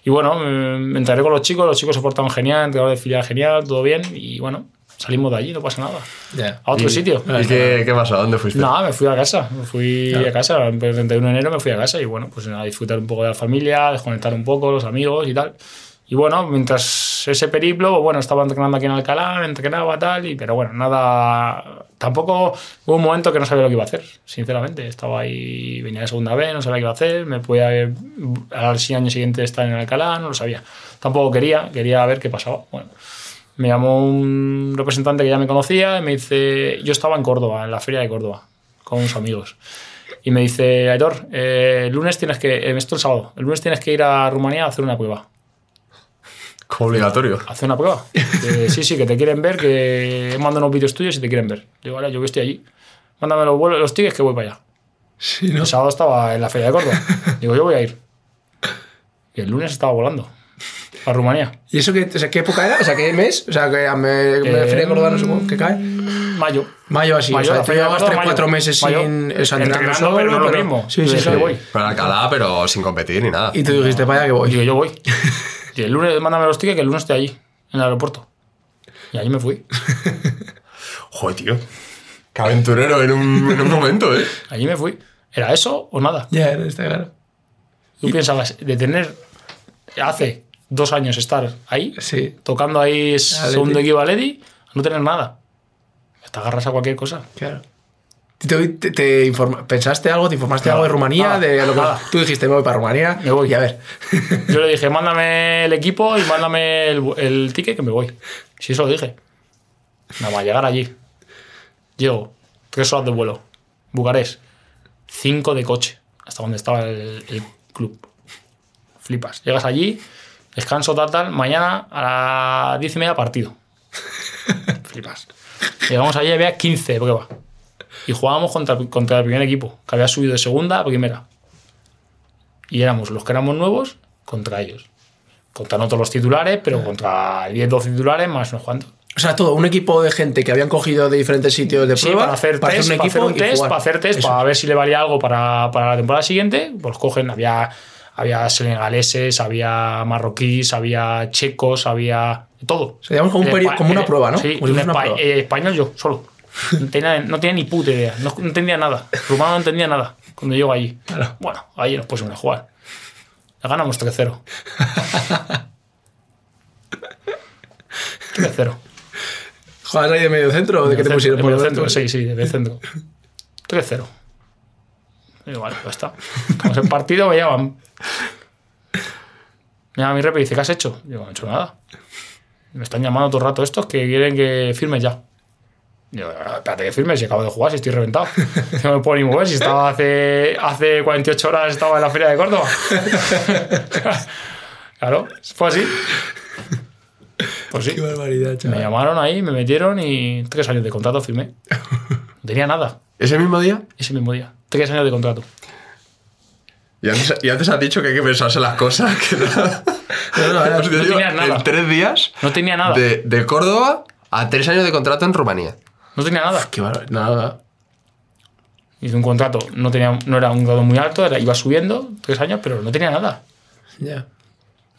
Y bueno, me enteré con los chicos, los chicos se portaron genial, entrenador de filial genial, todo bien, y bueno, salimos de allí, no pasa nada. Ya. A otro sitio. ¿Y qué, qué pasó? ¿A dónde fuiste? Nada, me fui a casa. Me fui a casa. El 31 de enero me fui a casa y bueno, pues a disfrutar un poco de la familia, desconectar un poco, los amigos y tal. Y bueno, mientras ese periplo, pues bueno, estaba entrenando aquí en Alcalá, entrenaba tal, y, pero bueno, nada. Tampoco hubo un momento que no sabía lo que iba a hacer, sinceramente. Estaba ahí, venía de segunda vez, no sabía qué iba a hacer, me podía al año siguiente estar en Alcalá, no lo sabía. Tampoco quería, quería ver qué pasaba. Bueno, me llamó un representante que ya me conocía y me dice, yo estaba en Córdoba, en la feria de Córdoba, con unos amigos. Y me dice, Aitor, eh, el lunes tienes que, eh, esto el sábado, el lunes tienes que ir a Rumanía a hacer una prueba. Como obligatorio. Hacer una prueba. Que sí, sí, que te quieren ver, que he mandado unos vídeos tuyos y te quieren ver. Digo, vale, yo que estoy allí. Mándame los, vuelos, los tickets que voy para allá. Sí, ¿no? El sábado estaba en la feria de Córdoba. Digo, yo voy a ir. Y el lunes estaba volando a Rumanía. ¿Y eso qué, o sea, qué época era? O sea, ¿qué mes? O sea, que me, me Eh, Feria de Córdoba, no sé cómo, ¿qué cae? Mayo. Mayo así. Mayo, o sea, la tú feria de llevas Córdoba, 3-4 mayo. meses Mayo. sin. O sea, entrenando Entrenando, solo, pero no lo mismo. Sí, sí, sí. que voy. Para Alcalá, pero sin competir ni nada. Y tú dijiste, vaya que voy. Digo, yo voy. Y el lunes, mándame los tickets que el lunes estoy allí, en el aeropuerto. Y allí me fui. Joder, tío. Qué aventurero en un, en un momento, ¿eh? Allí me fui. ¿Era eso o nada? Ya, está claro. Tú pensabas, de tener hace dos años estar ahí, Sí, tocando ahí segundo equipo a a no tener nada. Te agarras a cualquier cosa. claro. ¿Te, te, te informa- ¿Pensaste algo? ¿Te informaste algo de Rumanía? nada, de lo que, nada. Tú dijiste, me voy para Rumanía. Me voy. Y a ver. Yo le dije, mándame el equipo y mándame el, el ticket que me voy. Sí, eso lo dije. Nada más llegar allí. Llego, tres horas de vuelo. Bucarest, cinco de coche, hasta donde estaba el, el club. Flipas. Llegas allí, descanso tal, tal. Mañana a las diez y media partido. Flipas. Llegamos allí y había 15 de prueba. Y jugábamos contra, contra el primer equipo, que había subido de segunda a primera. Y éramos los que éramos nuevos contra ellos. Contra no todos los titulares, pero contra 10, 12 titulares más unos cuantos. O sea, todo, un equipo de gente que habían cogido de diferentes sitios de Sí, prueba para hacer test, un para hacer un test, para hacer test, para ver si le valía algo para, para la temporada siguiente. Pues cogen, había, había senegaleses, había marroquíes, había checos, había todo. sea, digamos como un peri- como una prueba, ¿no? Sí, fuese el una espa- prueba. eh, español yo, solo. No tenía, no tenía ni puta idea, no, no entendía nada. Rumano no entendía nada cuando llego allí. Claro. Bueno, ahí nos pusimos a jugar. Le ganamos 3-0. 3-0. ¿Juegas ahí de medio centro o de qué te pusieron de por medio centro, sí, sí, de medio centro. 3-0. Y vale, ya está. Como el partido me llaman. Me llama mi rep y dice, ¿qué has hecho? Digo, no he hecho nada. Me están llamando todo el rato estos que quieren que firme ya. "Ah, espérate que firme, si acabo de jugar, si estoy reventado. No me puedo ni mover, si estaba hace, hace 48 horas estaba en la feria de Córdoba. claro, fue así. Pues sí. Qué barbaridad, Me chaval. llamaron ahí, me metieron y tres años de contrato firmé. No tenía nada ¿Ese mismo día? ese mismo día. Tres años de contrato. Y antes, y antes has dicho que hay que pensarse las cosas. Que no, No, no, te no digo, tenías nada. En tres días, No tenía nada. de, de Córdoba a tres años de contrato en Rumanía. No tenía nada. Qué barbaridad. Nada. Hice un contrato, no, tenía, no era un grado muy alto, era, iba subiendo tres años, pero no tenía nada. Ya.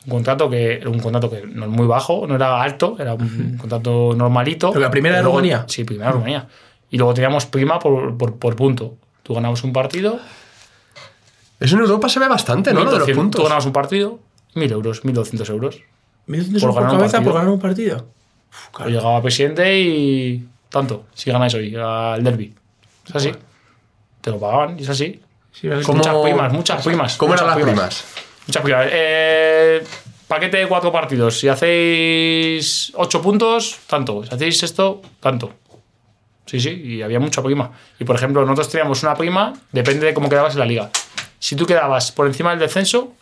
Un contrato que era un contrato que no es muy bajo, no era alto, era un contrato normalito. ¿Pero la primera de Rumanía? Sí, primera de Rumanía. Y luego teníamos prima por, por, por punto. Tú ganabas un partido, Eso en Europa se ve bastante, ¿no? Lo de los 1.200, tú puntos. ganabas un partido, 1.000 euros, 1.200 euros. ¿1.200 Por por, ganar un cabeza partido. por ganar un partido? Uf, Yo claro. llegaba presidente y tanto, si ganáis hoy, al derby. Es así. Te lo pagaban, y es así. Sí, es ¿Cómo- Muchas primas, muchas primas. ¿Cómo muchas eran las primas? Muchas primas. Eh, paquete de cuatro partidos. Si hacéis ocho puntos, tanto. Si hacéis esto, tanto. Sí, sí, y había mucha prima. Y por ejemplo, nosotros teníamos una prima, depende de cómo quedabas en la liga. Si tú quedabas por encima del descenso,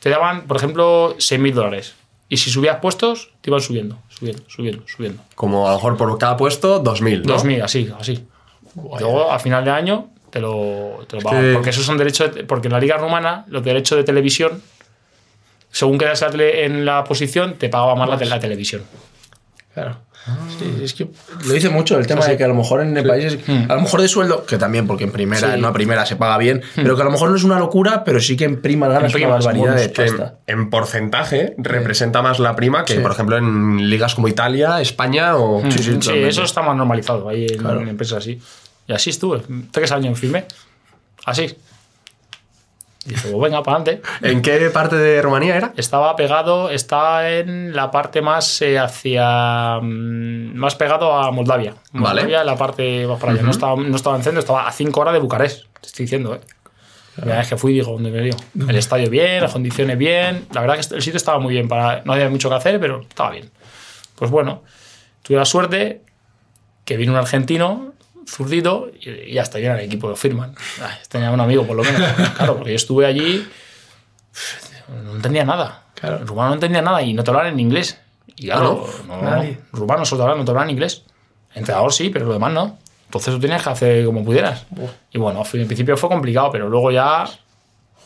te daban, por ejemplo, 6.000 dólares. Y si subías puestos, te iban subiendo, subiendo, subiendo, subiendo. Como a lo mejor por cada puesto, 2000, ¿no? 2000, así, así. Luego, a final de año, te lo, te lo pagan. que- Porque esos son derechos. de- porque en la Liga Rumana, los derechos de televisión, según quedas en la posición, te pagaba más la, de la televisión. Claro. Sí, es que lo dice mucho el tema de que a lo mejor en el país, Hmm. a lo mejor de sueldo, que también porque en primera, Sí. en una primera se paga bien, pero que a lo mejor no es una locura, pero sí que en prima ganas En una barbaridad de que pasta. en porcentaje representa más la prima que, Sí. por ejemplo, en ligas como Italia, España o... Sí, sí, Sí, eso está más normalizado ahí en, Claro. en empresas así. Y así estuve, tres años en firme. Así. Dije, pues venga, para adelante. ¿En qué parte de Rumanía era? Estaba pegado, estaba en la parte más eh, hacia. mm, más pegado a Moldavia. Vale. Moldavia, la parte más para allá. no, estaba, no estaba en centro, estaba a 5 horas de Bucarest. Te estoy diciendo, ¿eh? La primera vez que fui, digo, ¿dónde me dio? El estadio bien, las condiciones bien. La verdad que el sitio estaba muy bien. Para, no había mucho que hacer, pero estaba bien. Pues bueno, tuve la suerte que vino un argentino, zurdito, y, y ya está, bien el equipo de Firman. Ay, Tenía un amigo, por lo menos. Claro, porque yo estuve allí, no entendía nada. Claro. Rumano no entendía nada y no te hablaban en inglés. Y claro, no, rumano solo te hablaban, no te hablaban en inglés. Entrenador sí, pero lo demás no. Entonces tú tenías que hacer como pudieras. Y bueno, en principio fue complicado, pero luego ya.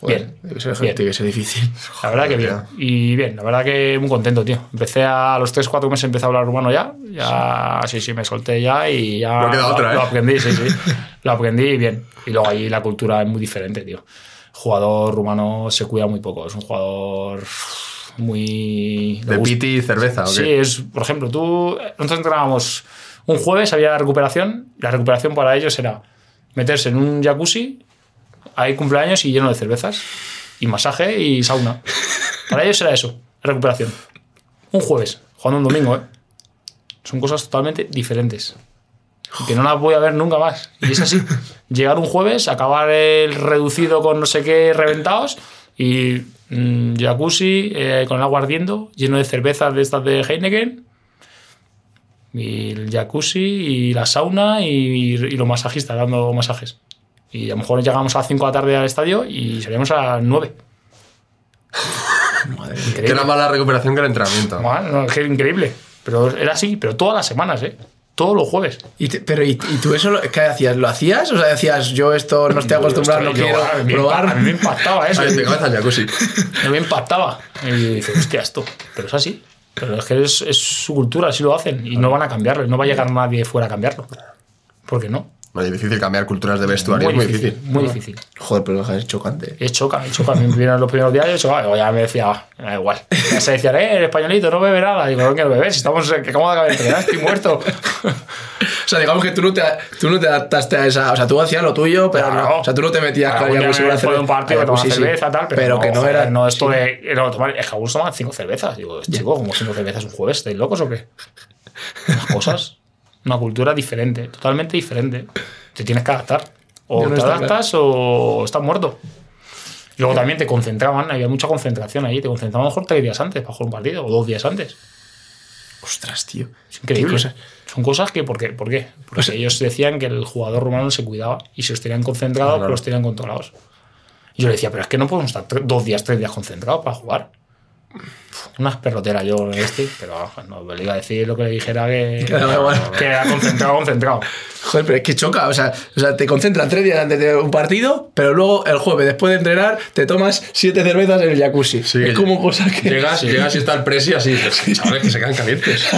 Joder, bien. debe ser, bien. ser difícil. La verdad que bien. Y bien, la verdad que muy contento, tío. Empecé a, a los 3-4 meses empecé a hablar rumano ya. Ya, sí, sí, me solté ya y ya. No queda lo, otra, ¿eh? lo aprendí, sí, sí. lo aprendí y bien. Y luego ahí la cultura es muy diferente, tío. Jugador rumano se cuida muy poco. Es un jugador muy. ¿De piti y cerveza o qué? Sí, es, por ejemplo, tú, nosotros entrenábamos un jueves, había recuperación. La recuperación para ellos era meterse en un jacuzzi, hay cumpleaños y lleno de cervezas, y masaje y sauna. Para ellos era eso, recuperación. Un jueves, jugando un domingo, ¿eh? Son cosas totalmente diferentes. Y que no las voy a ver nunca más. Y es así. Llegar un jueves, acabar el reducido con no sé qué reventados y mm, jacuzzi eh, con el agua ardiendo, lleno de cervezas de estas de Heineken. Y el jacuzzi y la sauna y, y los masajistas dando masajes. Y a lo mejor llegamos a las 5 de la tarde al estadio y salíamos a las 9. Madre Que Increíble. era más la recuperación que el entrenamiento. Bueno, no, es que increíble. Pero era así, pero todas las semanas, ¿eh? Todos los jueves. Y te- pero ¿y, y tú eso lo- qué hacías? ¿Lo hacías? O sea, decías, yo esto no estoy acostumbrado, no Yo- quiero me probar. A mí me impactaba eso. Ay, de cabeza al jacuzzi. A mí me impactaba. Y yo dije, hostia, esto. Pero es así. Pero es que es, es su cultura, así lo hacen. Y no van a cambiarlo. y No va a llegar nadie fuera a cambiarlo. ¿Por qué no? Muy difícil cambiar culturas de vestuario, Muy es muy difícil. difícil. Muy difícil. Joder, pero es chocante. Es choca, es choca. A mí me vinieron los primeros días y. Luego ya me decía, "Ah, da igual. Ya se decía, eh, el españolito, no bebe nada. Digo, no quiero beber, si estamos, que acabo de entrenar, estoy muerto. O sea, digamos que tú no te, tú no te adaptaste a esa. O sea, tú hacías lo tuyo, pero Claro. no. O sea, tú no te metías con fue de cerveza. un partido, tomaba sí, sí. cerveza, tal, pero, que no joder, era. No, esto sí. de. No, tomar, es que algunos toman cinco cervezas. Digo, chico, como cinco cervezas un jueves? ¿Estáis locos o qué? Las cosas. Una cultura diferente, totalmente diferente. Te tienes que adaptar. O no te adaptas o estás muerto. Luego también te concentraban, había mucha concentración ahí. Te concentraban a lo mejor tres días antes para jugar un partido, o dos días antes. Ostras, tío. Es increíble. Cosas. Son cosas que, ¿por qué? ¿Por qué? Porque O sea- ellos decían que el jugador rumano se cuidaba y si los tenían concentrados, Claro. pues los tenían controlados. Y yo le decía, pero es que no podemos estar dos días, tres días concentrados para jugar. Unas perroteras yo en este, pero no le iba a decir lo que le dijera que, era concentrado, concentrado. Joder, pero es que choca. O sea, o sea, te concentran tres días antes de un partido, pero luego el jueves, después de entrenar, te tomas siete cervezas en el jacuzzi. Sí, es como cosa que. Llegas, llegas y está el presi así. Chavales, que se quedan calientes.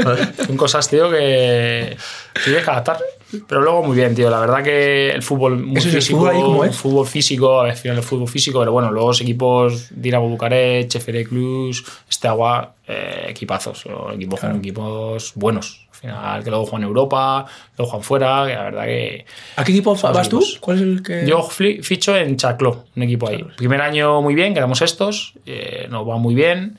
Son cosas, tío, que tienes que adaptar. Pero luego muy bien, tío. La verdad que el fútbol muy Eso es, el físico. fútbol ahí, ¿cómo es? fútbol físico, al final el fútbol físico, pero bueno, luego los equipos Dinamo Bucarest, CFR Cluj, Steaua, eh, equipazos. equipos, equipos buenos. Al final, que luego juegan en Europa, luego juegan fuera, que la verdad que. ¿A qué equipo vas tú? ¿Cuál es el que.? Yo ficho en Chacló, un equipo ahí. Primer año muy bien, quedamos estos, eh, nos va muy bien.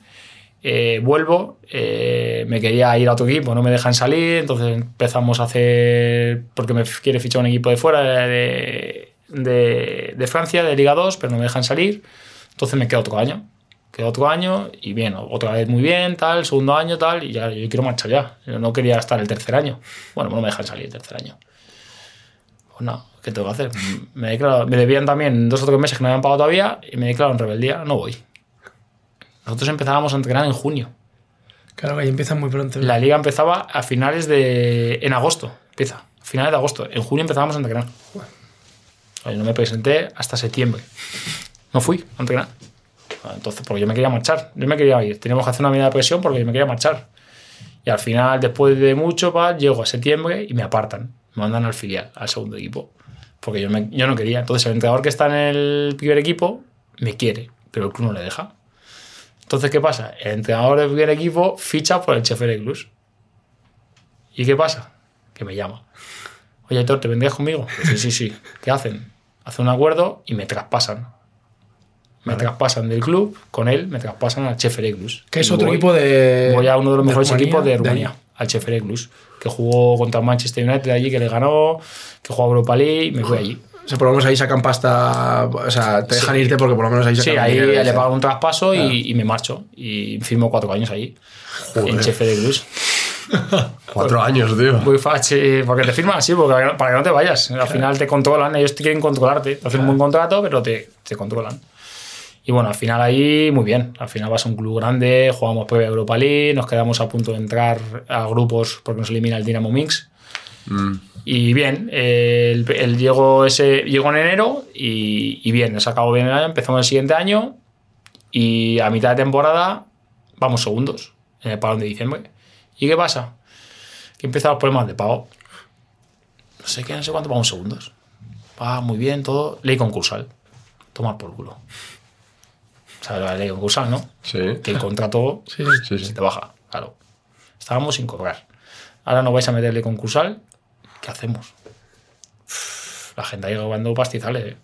Eh, vuelvo, eh, me quería ir a otro equipo, no me dejan salir, entonces empezamos a hacer, porque me quiere fichar un equipo de fuera, de, de, Francia, de Liga 2, pero no me dejan salir, entonces me quedo otro año. Quedo otro año y bien, otra vez muy bien, tal, segundo año, tal, y ya yo quiero marchar ya. No quería estar el tercer año. Bueno, no me dejan salir el tercer año. Pues no, ¿qué tengo que hacer? Me, debían también dos o tres meses que no habían pagado todavía y me declaro en rebeldía, no voy. Nosotros empezábamos a entrenar en junio. Claro, ahí empiezan muy pronto. La liga empezaba a finales de. En agosto. Empieza. Finales de agosto. En junio empezábamos a entrenar. Oye, no me presenté hasta septiembre. No fui a entrenar. Entonces, porque yo me quería marchar. Yo me quería ir. Teníamos que hacer una medida de presión porque yo me quería marchar. Y al final, después de mucho, va, llego a septiembre y me apartan. Me mandan al filial, al segundo equipo. Porque yo, me- yo no quería. Entonces, el entrenador que está en el primer equipo me quiere, pero el club no le deja. Entonces, ¿qué pasa? El entrenador del primer equipo ficha por el Chefere Club. ¿Y qué pasa? Que me llama. Oye, Héctor, ¿te vendrías conmigo? Pues sí, sí, sí. ¿Qué hacen? Hacen un acuerdo y me traspasan. Me traspasan del club, con él me traspasan al Chefere Club. Que es otro voy- equipo de. Voy a uno de los mejores Rumanía, equipos de Rumanía, al Chefere Club, que jugó contra Manchester United allí, que le ganó, que jugó a Europa League, y me fui allí. O sea, por lo menos ahí sacan pasta. O sea, te dejan irte porque por lo menos ahí Sí, sacan ahí dinero, le pago un traspaso y, y me marcho. Y firmo cuatro años ahí, en Chefere Club. Cuatro años, tío. Muy fácil, porque te firman así, porque para que no- te vayas. Al final te controlan, ellos te quieren controlarte. Te hacen un buen contrato, pero te, te controlan. Y bueno, al final ahí muy bien. Al final vas a un club grande, jugamos previa Europa League, nos quedamos a punto de entrar a grupos porque nos elimina el Dinamo Minsk. Y bien, eh, el, el llego, ese, llego en enero y, y bien, nos acabó bien el año, empezamos el siguiente año y a mitad de temporada vamos segundos en el parón de diciembre. ¿Y qué pasa? Que empiezan los problemas de pago. No sé qué, no sé cuánto, vamos segundos. Va muy bien, todo. Ley concursal. Tomar por culo. ¿Sabes la ley concursal, no? Sí. Que el contrato Sí, Sí, se te baja, claro. Estábamos sin cobrar. Ahora no vais a meterle concursal. ¿Qué hacemos? La gente ahí ganando pastizales. ¿eh?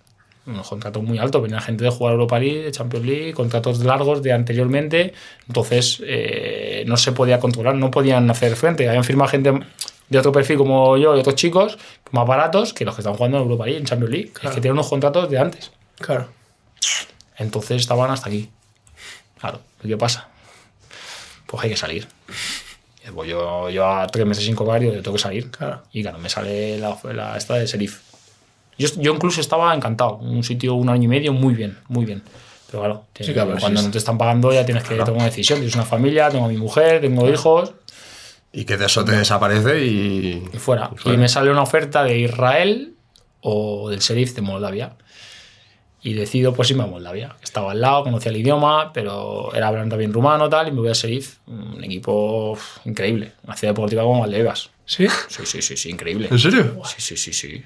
Unos contratos muy altos. Venía gente de jugar Europa League, de Champions League, contratos largos de anteriormente. Entonces eh, no se podía controlar, no podían hacer frente. Habían firmado gente de otro perfil como yo y otros chicos más baratos que los que están jugando en Europa League, en Champions League. Es que tienen unos contratos de antes. Claro. Entonces estaban hasta aquí. Claro, ¿y ¿qué pasa? Pues hay que salir. Y Pues yo, yo a tres meses sin cobrar, yo tengo que salir. Claro. Y claro, me sale la, la esta de Serif. Yo, yo incluso estaba encantado. Un sitio un año y medio, muy bien, muy bien. Pero claro, Sí, claro, cuando sí, no te están pagando ya tienes que tomar una decisión. Tienes una familia, tengo a mi mujer, tengo hijos Y que de eso te desaparece y. y fuera. Y me sale una oferta de Israel o del Serif de Moldavia. Y decido pues irme a Moldavia. Estaba al lado, conocía el idioma, pero era hablando también rumano tal, y me voy a Serif, un equipo uf, increíble. Una ciudad deportiva como Valdebebas. ¿Sí? Sí, sí, sí, sí, increíble. ¿En serio? Sí, sí, sí, sí.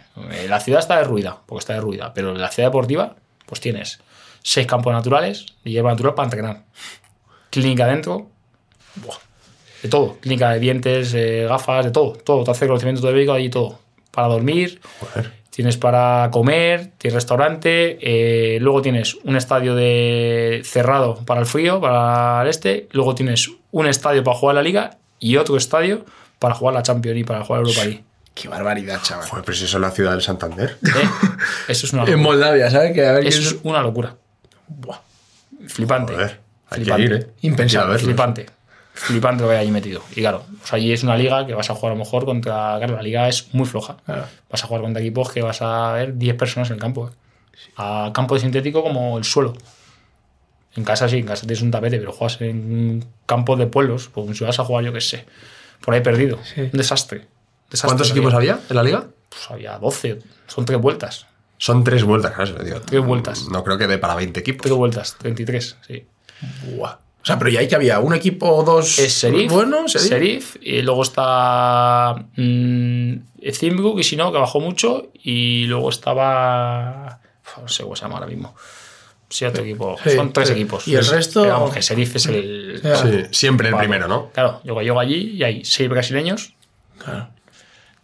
La ciudad está derruida, porque está derruida, pero la ciudad deportiva, pues tienes seis campos naturales de hierba natural para entrenar. Clínica dentro, buah, de todo. Clínica de dientes, eh, gafas, de todo. Todo. Te hace conocimiento de médico allí todo. Para dormir, Joder. Tienes para comer, tienes restaurante, eh, luego tienes un estadio de cerrado para el frío, para el este, luego tienes un estadio para jugar la liga y otro estadio para jugar la Champions y para jugar Europa League. Qué barbaridad, chaval. Joder, pero si eso es la ciudad del Santander. ¿Eh? Eso es una En locura. Moldavia, ¿sabes? Que a ver Eso quién- es una locura. Buah. Flipante. Joder. Hay que Flipante. ir, ¿eh? Impensable. Flipante. Flipante lo que hay allí metido. Y claro, pues allí es una liga que vas a jugar a lo mejor contra. Claro, la liga es muy floja. Claro. Vas a jugar contra equipos que vas a ver 10 personas en el campo. ¿eh? A campo de sintético como el suelo. En casa sí, en casa tienes un tapete, pero juegas en campos de pueblos. Pues si vas a jugar, yo qué sé. Por ahí perdido. Sí. Un desastre. Desastre ¿Cuántos equipos había en la liga? Pues había 12. Son tres vueltas. Son tres vueltas, claro. Tres vueltas. No creo que dé para 20 equipos. Tres vueltas. 33, sí. Buah. O sea, pero ya hay que había un equipo o dos. Es Serif. Bueno, Serif. Serif, Y luego está mm, Zimbru, que si no, que bajó mucho. Y luego estaba. No sé cómo se llama ahora mismo. Sí, otro equipo. Sí, Son tres sí. equipos. ¿Y el resto? Pero vamos, que Serif es el. Siempre el primero, ¿no? Claro, yo llego allí y hay seis brasileños, Claro.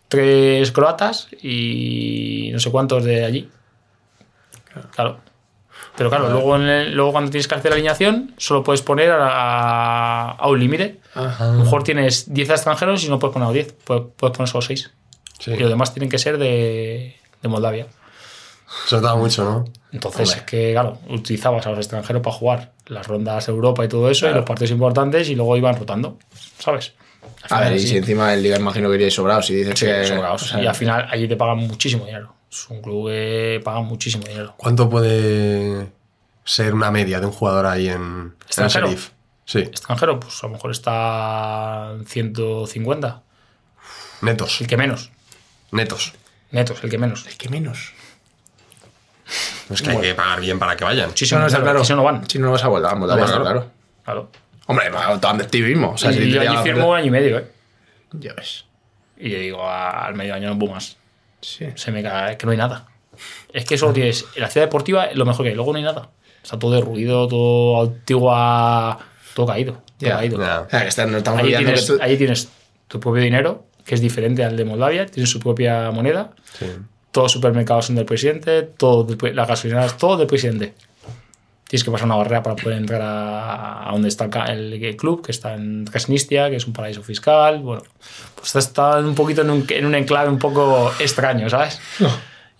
tres croatas y no sé cuántos de allí. Claro. Pero claro, luego, en el- luego cuando tienes que hacer la alineación, solo puedes poner a, a un límite. A lo mejor tienes 10 extranjeros y no puedes poner a 10, puedes, puedes poner solo 6. Sí. Y los demás tienen que ser de, de Moldavia. Se notaba mucho, ¿no? Entonces, es que, claro, utilizabas a los extranjeros para jugar las rondas Europa y todo eso, y los partidos importantes, y luego iban rotando, ¿sabes? A ver, y sí. si encima el Liga imagino que iríais sobrados. Si dices Sí, que. sobrados. o sea, y al final allí te pagan muchísimo dinero. Es un club que paga muchísimo dinero. ¿Cuánto puede ser una media de un jugador ahí en, en el ¿Extranjero? Sheriff? Sí, Extranjero, pues a lo mejor está en 150. netos, El que menos. netos. Netos, el que menos. ¿Qué menos? Es que hay que pagar bien para que vayan. Muchísimo, No, no, está claro. que si no, no van. Si no vas a Hombre, está claro. claro. Claro. Hombre, va donde ti mismo. O sea, si y yo allí firmo un año y medio, ¿eh? Ya ves. Y yo digo, "Ah, al medio año no puedo más. Sí. Se me cae, es que no hay nada. Es que solo tienes. En la ciudad deportiva es lo mejor que hay, luego no hay nada. Está todo derruido, todo antigua. Todo caído. Todo Ya, caído. está- no tienes, que tú... ahí tienes tu propio dinero, que es diferente al de Moldavia, tienes su propia moneda, Sí. todos los supermercados son del presidente, todo las gasolineras, todo del presidente. Tienes que pasar una barrera para poder entrar a, a donde está el club, que está en Transnistria, que es un paraíso fiscal. Bueno, pues está un poquito en un, en un enclave un poco extraño, ¿sabes?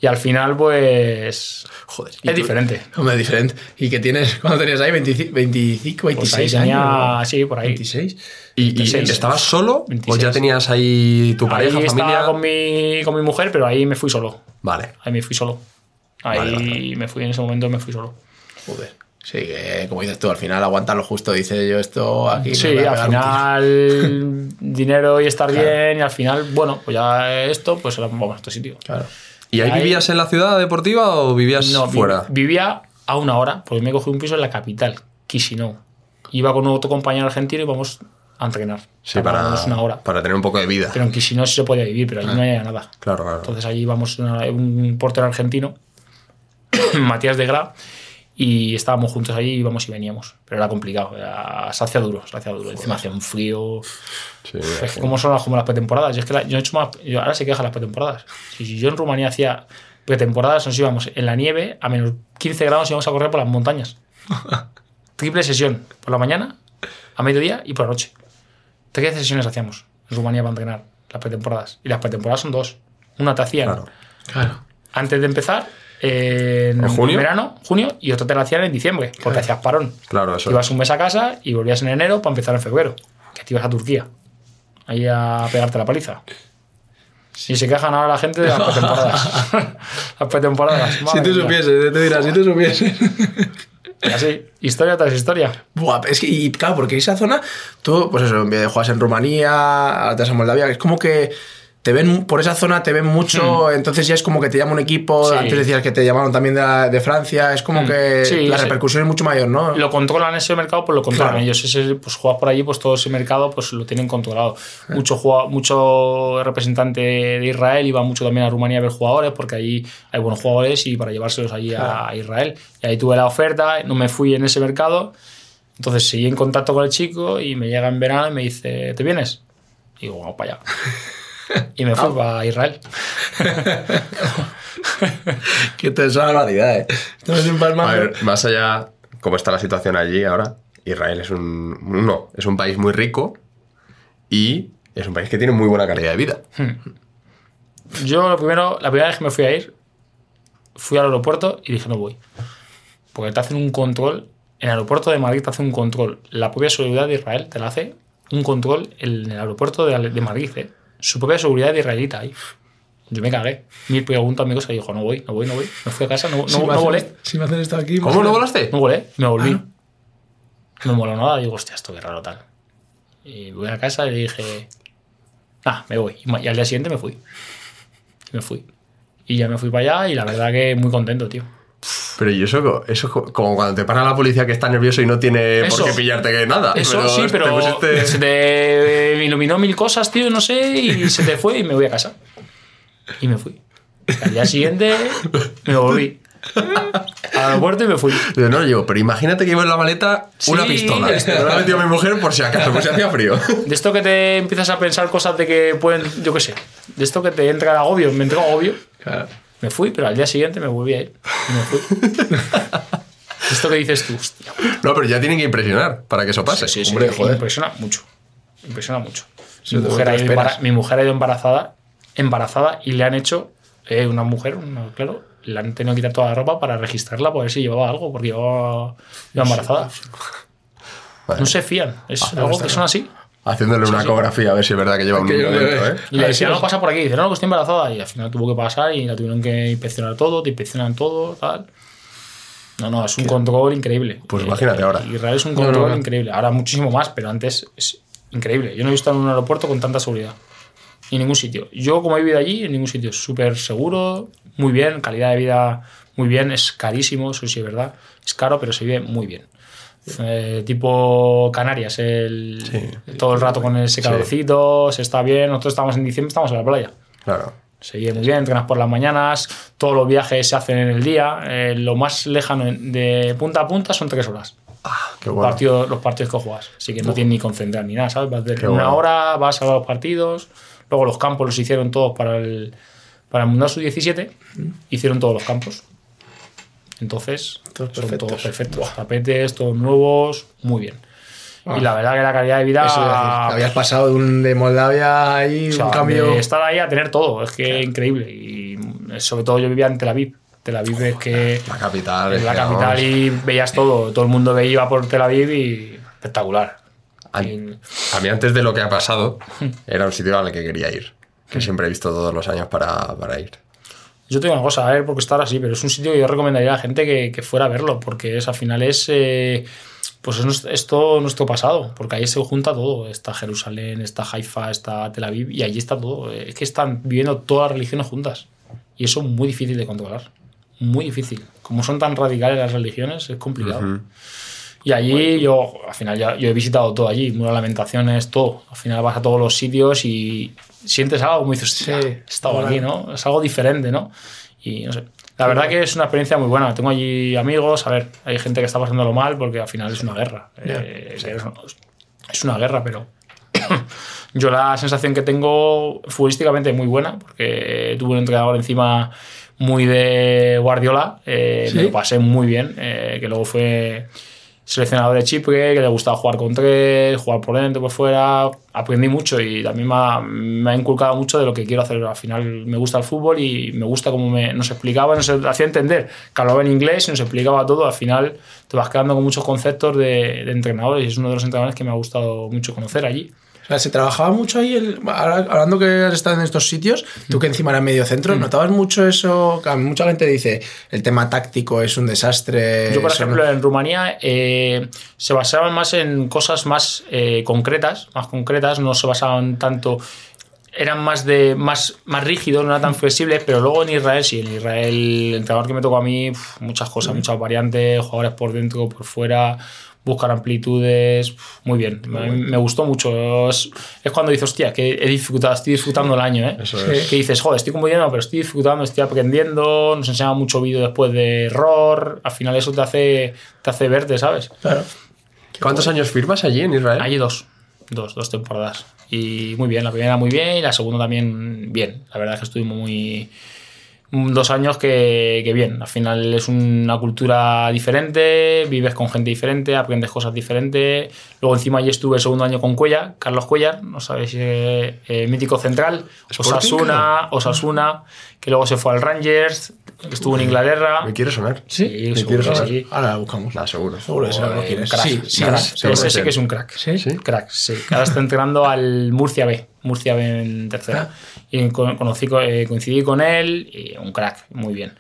Y al final, pues. Joder. ¿y Es tú? diferente. Hombre, es diferente. ¿Y qué tienes? ¿Cuándo tenías ahí? ¿25, 25 Pues 26 ahí tenía- años? sí, por ahí. 26. ¿Y, y 26. estabas solo o 26. ya tenías ahí tu pareja, ahí familia? estaba con mi, con mi mujer, pero ahí me fui solo. Vale. Ahí me fui solo. Ahí Vale, vale. me fui en ese momento, me fui solo. Joder. Sí, que como dices tú, al final aguanta lo justo. Dice yo esto aquí. Sí, al final dinero y estar bien y al final, bueno, pues ya esto, pues vamos a este sitio. Claro. ¿Y ahí Ahí- vivías en la ciudad deportiva o vivías No, vi- fuera? vivía a una hora, porque me cogí un piso en la capital, Chisinau. Iba con otro compañero argentino y vamos a entrenar. Sí, para, una hora. para tener un poco de vida. Pero en Chisinau sí se podía vivir, pero allí no había nada. Claro, claro. Entonces allí íbamos una- un portero argentino, Matías de Gra, y estábamos juntos allí, íbamos y veníamos. Pero era complicado, era, se hacía duro, se hacía duro. Encima hacía un frío. Sí, Es que como son las, como las pretemporadas. Yo es que la- yo he hecho más, yo- ahora se quejan las pretemporadas. Si yo en Rumanía hacía pretemporadas, nos íbamos en la nieve a menos 15 grados íbamos a correr por las montañas. Triple sesión, por la mañana, a mediodía y por la noche. Tres sesiones hacíamos en Rumanía para entrenar las pretemporadas. Y las pretemporadas son dos. Una te hacían Claro. Claro. antes de empezar, en ¿En junio? verano, junio, y otra te la hacían en diciembre, porque hacías parón. Claro, eso. Ibas un mes a casa y volvías en enero para empezar en febrero. Que te ibas a Turquía. Ahí a pegarte la paliza. Y se quejan ahora la gente de las pretemporadas. las pretemporadas. Si tú supieses, te dirás, si tú supieses. Y así, historia tras historia. Buah, es que, y claro, porque esa zona, tú, pues eso, juegas en Rumanía, ahora te vas a Moldavia, es como que te ven, por esa zona te ven mucho, entonces ya es como que te llama un equipo. Sí. antes decías que te llamaron también de, la- de Francia, es como que Sí, la repercusión es mucho mayor, ¿no? Lo controlan ese mercado, pues lo controlan Claro. ellos. Ese, pues juegas por allí, pues todo ese mercado pues lo tienen controlado. Mucho, jugua- mucho representante de Israel iba mucho también a Rumanía a ver jugadores, porque allí hay buenos jugadores y para llevárselos allí a Israel. Y ahí tuve la oferta, no me fui en ese mercado. Entonces seguí en contacto con el chico y me llega en verano y me dice, ¿te vienes? Y digo, vamos para allá. Y me fui para Israel. que te es una barbaridad, ¿eh? Estamos empalmando. A ver, más allá, cómo está la situación allí ahora, Israel es un. No, es un país muy rico y es un país que tiene muy buena calidad de vida. Yo lo primero, la primera vez que me fui a ir, fui al aeropuerto y dije no voy. Porque te hacen un control, en el aeropuerto de Madrid te hacen un control, la propia seguridad de Israel te la hace un control en el aeropuerto de Madrid, ¿eh? Su propia seguridad de israelita ahí. Yo me cagué. Mil preguntas, mi cosa, y dijo no voy, no voy, no voy. Me fui a casa, no, no, si, no hacen, volé. si me hacen esto aquí... ¿Cómo no volaste? No volé, me volví. No me moló nada, digo, hostia, esto qué raro tal. Y voy a casa y le dije, ah, me voy. Y Y al día siguiente me fui. Y me fui. Y ya me fui para allá y la verdad que muy contento, tío. Pero y eso, eso es co- como cuando te para la policía que está nervioso y no tiene Eso. por qué pillarte que nada. Eso sí, te pero se te iluminó mil cosas, tío, no sé, y se te fue y me voy a casa. Y me fui. Al día siguiente me volví. Al aeropuerto y me fui. Yo no llevo, pero imagínate que llevo en la maleta una Sí, pistola. esto. Me la ha metido mi mujer por si acaso, por si hacía frío. De esto que te empiezas a pensar cosas de que pueden, yo qué sé, de esto que te entra el agobio, me entró agobio, Claro. Me fui, pero al día siguiente me volví a ir. Y me fui. esto que dices tú, hostia. No, pero ya tienen que impresionar para que eso pase. Sí, sí, Hombre, sí, joder. impresiona mucho. Impresiona mucho. Mi mujer, ha ido esperas. embara- mi mujer ha ido embarazada, embarazada y le han hecho, eh, una mujer, una- claro, le han tenido que quitar toda la ropa para registrarla por ver si llevaba algo, porque llevaba, iba embarazada. Vale. No se fían, es Ah, algo que son así. Haciéndole una ecografía a ver si es verdad que lleva un Que niño dentro. ¿eh? Y le decía, si no, pasa por aquí. Dice, no, que estoy embarazada. Y al final tuvo que pasar y la tuvieron que inspeccionar todo, te inspeccionan todo, tal. No, no, es un control increíble. Pues imagínate ahora. Israel es un No, no, control no. increíble. Ahora muchísimo más, pero antes es increíble. Yo no he visto en un aeropuerto con tanta seguridad. Ni en ningún sitio. Yo, como he vivido allí, en ningún sitio. Súper seguro, muy bien, calidad de vida muy bien. Es carísimo, eso sí es verdad. Es caro, pero se vive muy bien. Eh, tipo Canarias, el, todo el rato con ese calorcito, se está bien. Nosotros estamos en diciembre, estamos en la playa. Claro. Se vive muy bien, entrenas por las mañanas, todos los viajes se hacen en el día. eh, lo más lejano de punta a punta son tres horas. Qué bueno. Partido- los partidos que juegas. Así que no tienes ni concentrar ni nada, ¿sabes? Vas de una bueno. hora, vas a los partidos. Luego los campos los hicieron todos para el, para el Mundial Sub-17. Hicieron todos los campos. Entonces, Todos son perfectos. todos perfectos. Tapetes, todos nuevos, muy bien. Y la verdad que la calidad de vida. Ah. Eso decir, habías pasado de, un, de Moldavia ahí, o sea, un cambio. de estar ahí a tener todo, es que increíble. Y sobre todo yo vivía en Tel Aviv. Tel Aviv es que La capital. es la digamos. capital y veías todo. Todo el mundo veía iba por Tel Aviv y espectacular. A, Y- a mí antes de lo que ha pasado, era un sitio al que quería ir. Que siempre he visto todos los años para, para ir. Yo te digo una cosa, a ver, porque estar así, pero es un sitio que yo recomendaría a la gente que, que fuera a verlo, porque es, al final es, eh, pues es, es todo nuestro pasado, porque ahí se junta todo. Está Jerusalén, está Haifa, está Tel Aviv, y allí está todo. Es que están viviendo todas las religiones juntas. Y eso es muy difícil de controlar. Muy difícil. Como son tan radicales las religiones, es complicado. Y allí yo, al final, ya, yo he visitado todo allí, de Lamentaciones, todo. Al final vas a todos los sitios y sientes algo como dices, sí, he estado aquí, ¿no? Es algo diferente, ¿no? Y no sé. La verdad que es una experiencia muy buena. Tengo allí amigos, a ver, hay gente que está pasándolo mal porque al final es una guerra. Eh, es, una guerra, pero yo la sensación que tengo futbolísticamente muy buena, porque tuve un entrenador encima muy de Guardiola, eh, me ¿Sí? lo pasé muy bien, eh, que luego fue seleccionador de Chipre, que le gustaba jugar con tres, jugar por dentro, por fuera, aprendí mucho y también me ha, me ha inculcado mucho de lo que quiero hacer. Al final me gusta el fútbol y me gusta cómo me, nos explicaba, nos hacía entender, que hablaba en inglés y nos explicaba todo, al final te vas quedando con muchos conceptos de, de entrenadores y es uno de los entrenadores que me ha gustado mucho conocer allí. Sea, se trabajaba mucho ahí, el- ahora, hablando que has estado en estos sitios, tú que encima eras medio centro. ¿notabas mucho eso? Que mucha gente dice, el tema táctico es un desastre. Yo, por no- ejemplo, en Rumanía eh, se basaban más en cosas más eh, concretas, más concretas, no se basaban tanto, eran más de más, más rígidos, no eran tan flexibles, pero luego en Israel sí, en Israel el entrenador que me tocó a mí, muchas cosas, muchas variantes, jugadores por dentro, por fuera, buscar amplitudes, muy bien, me, me gustó mucho. Es, es cuando dices, hostia, que he disfrutado, estoy disfrutando el año, ¿eh? Eso es. que dices, joder, estoy compitiendo, pero estoy disfrutando, estoy aprendiendo, nos enseña mucho vídeo después de error, al final eso te hace, te hace verte, ¿sabes? Claro. ¿Cuántos años firmas allí en Israel? Allí dos, dos, dos temporadas. Y muy bien, la primera muy bien y la segunda también bien. La verdad es que estuvimos muy... Dos años que, que bien, al final es una cultura diferente, vives con gente diferente, aprendes cosas diferentes. Luego encima allí estuve el segundo año con Cuellar, Carlos Cuellar, no sabéis, eh, eh, mítico central, Osasuna, Osasuna, que luego se fue al Rangers, que estuvo en Inglaterra. Me quiere sonar. Sí, me seguro quiere sonar. sí. Ahora la buscamos. Nah, seguro. Seguro que lo quieres. crack, Sí, sí, crack. sí, Ese sí que es un crack. Sí. Sí. Crack, sí. Ahora está entrenando al Murcia B. Murcia B en tercera. Y con- conocí, co- eh, coincidí con él y un crack, muy bien.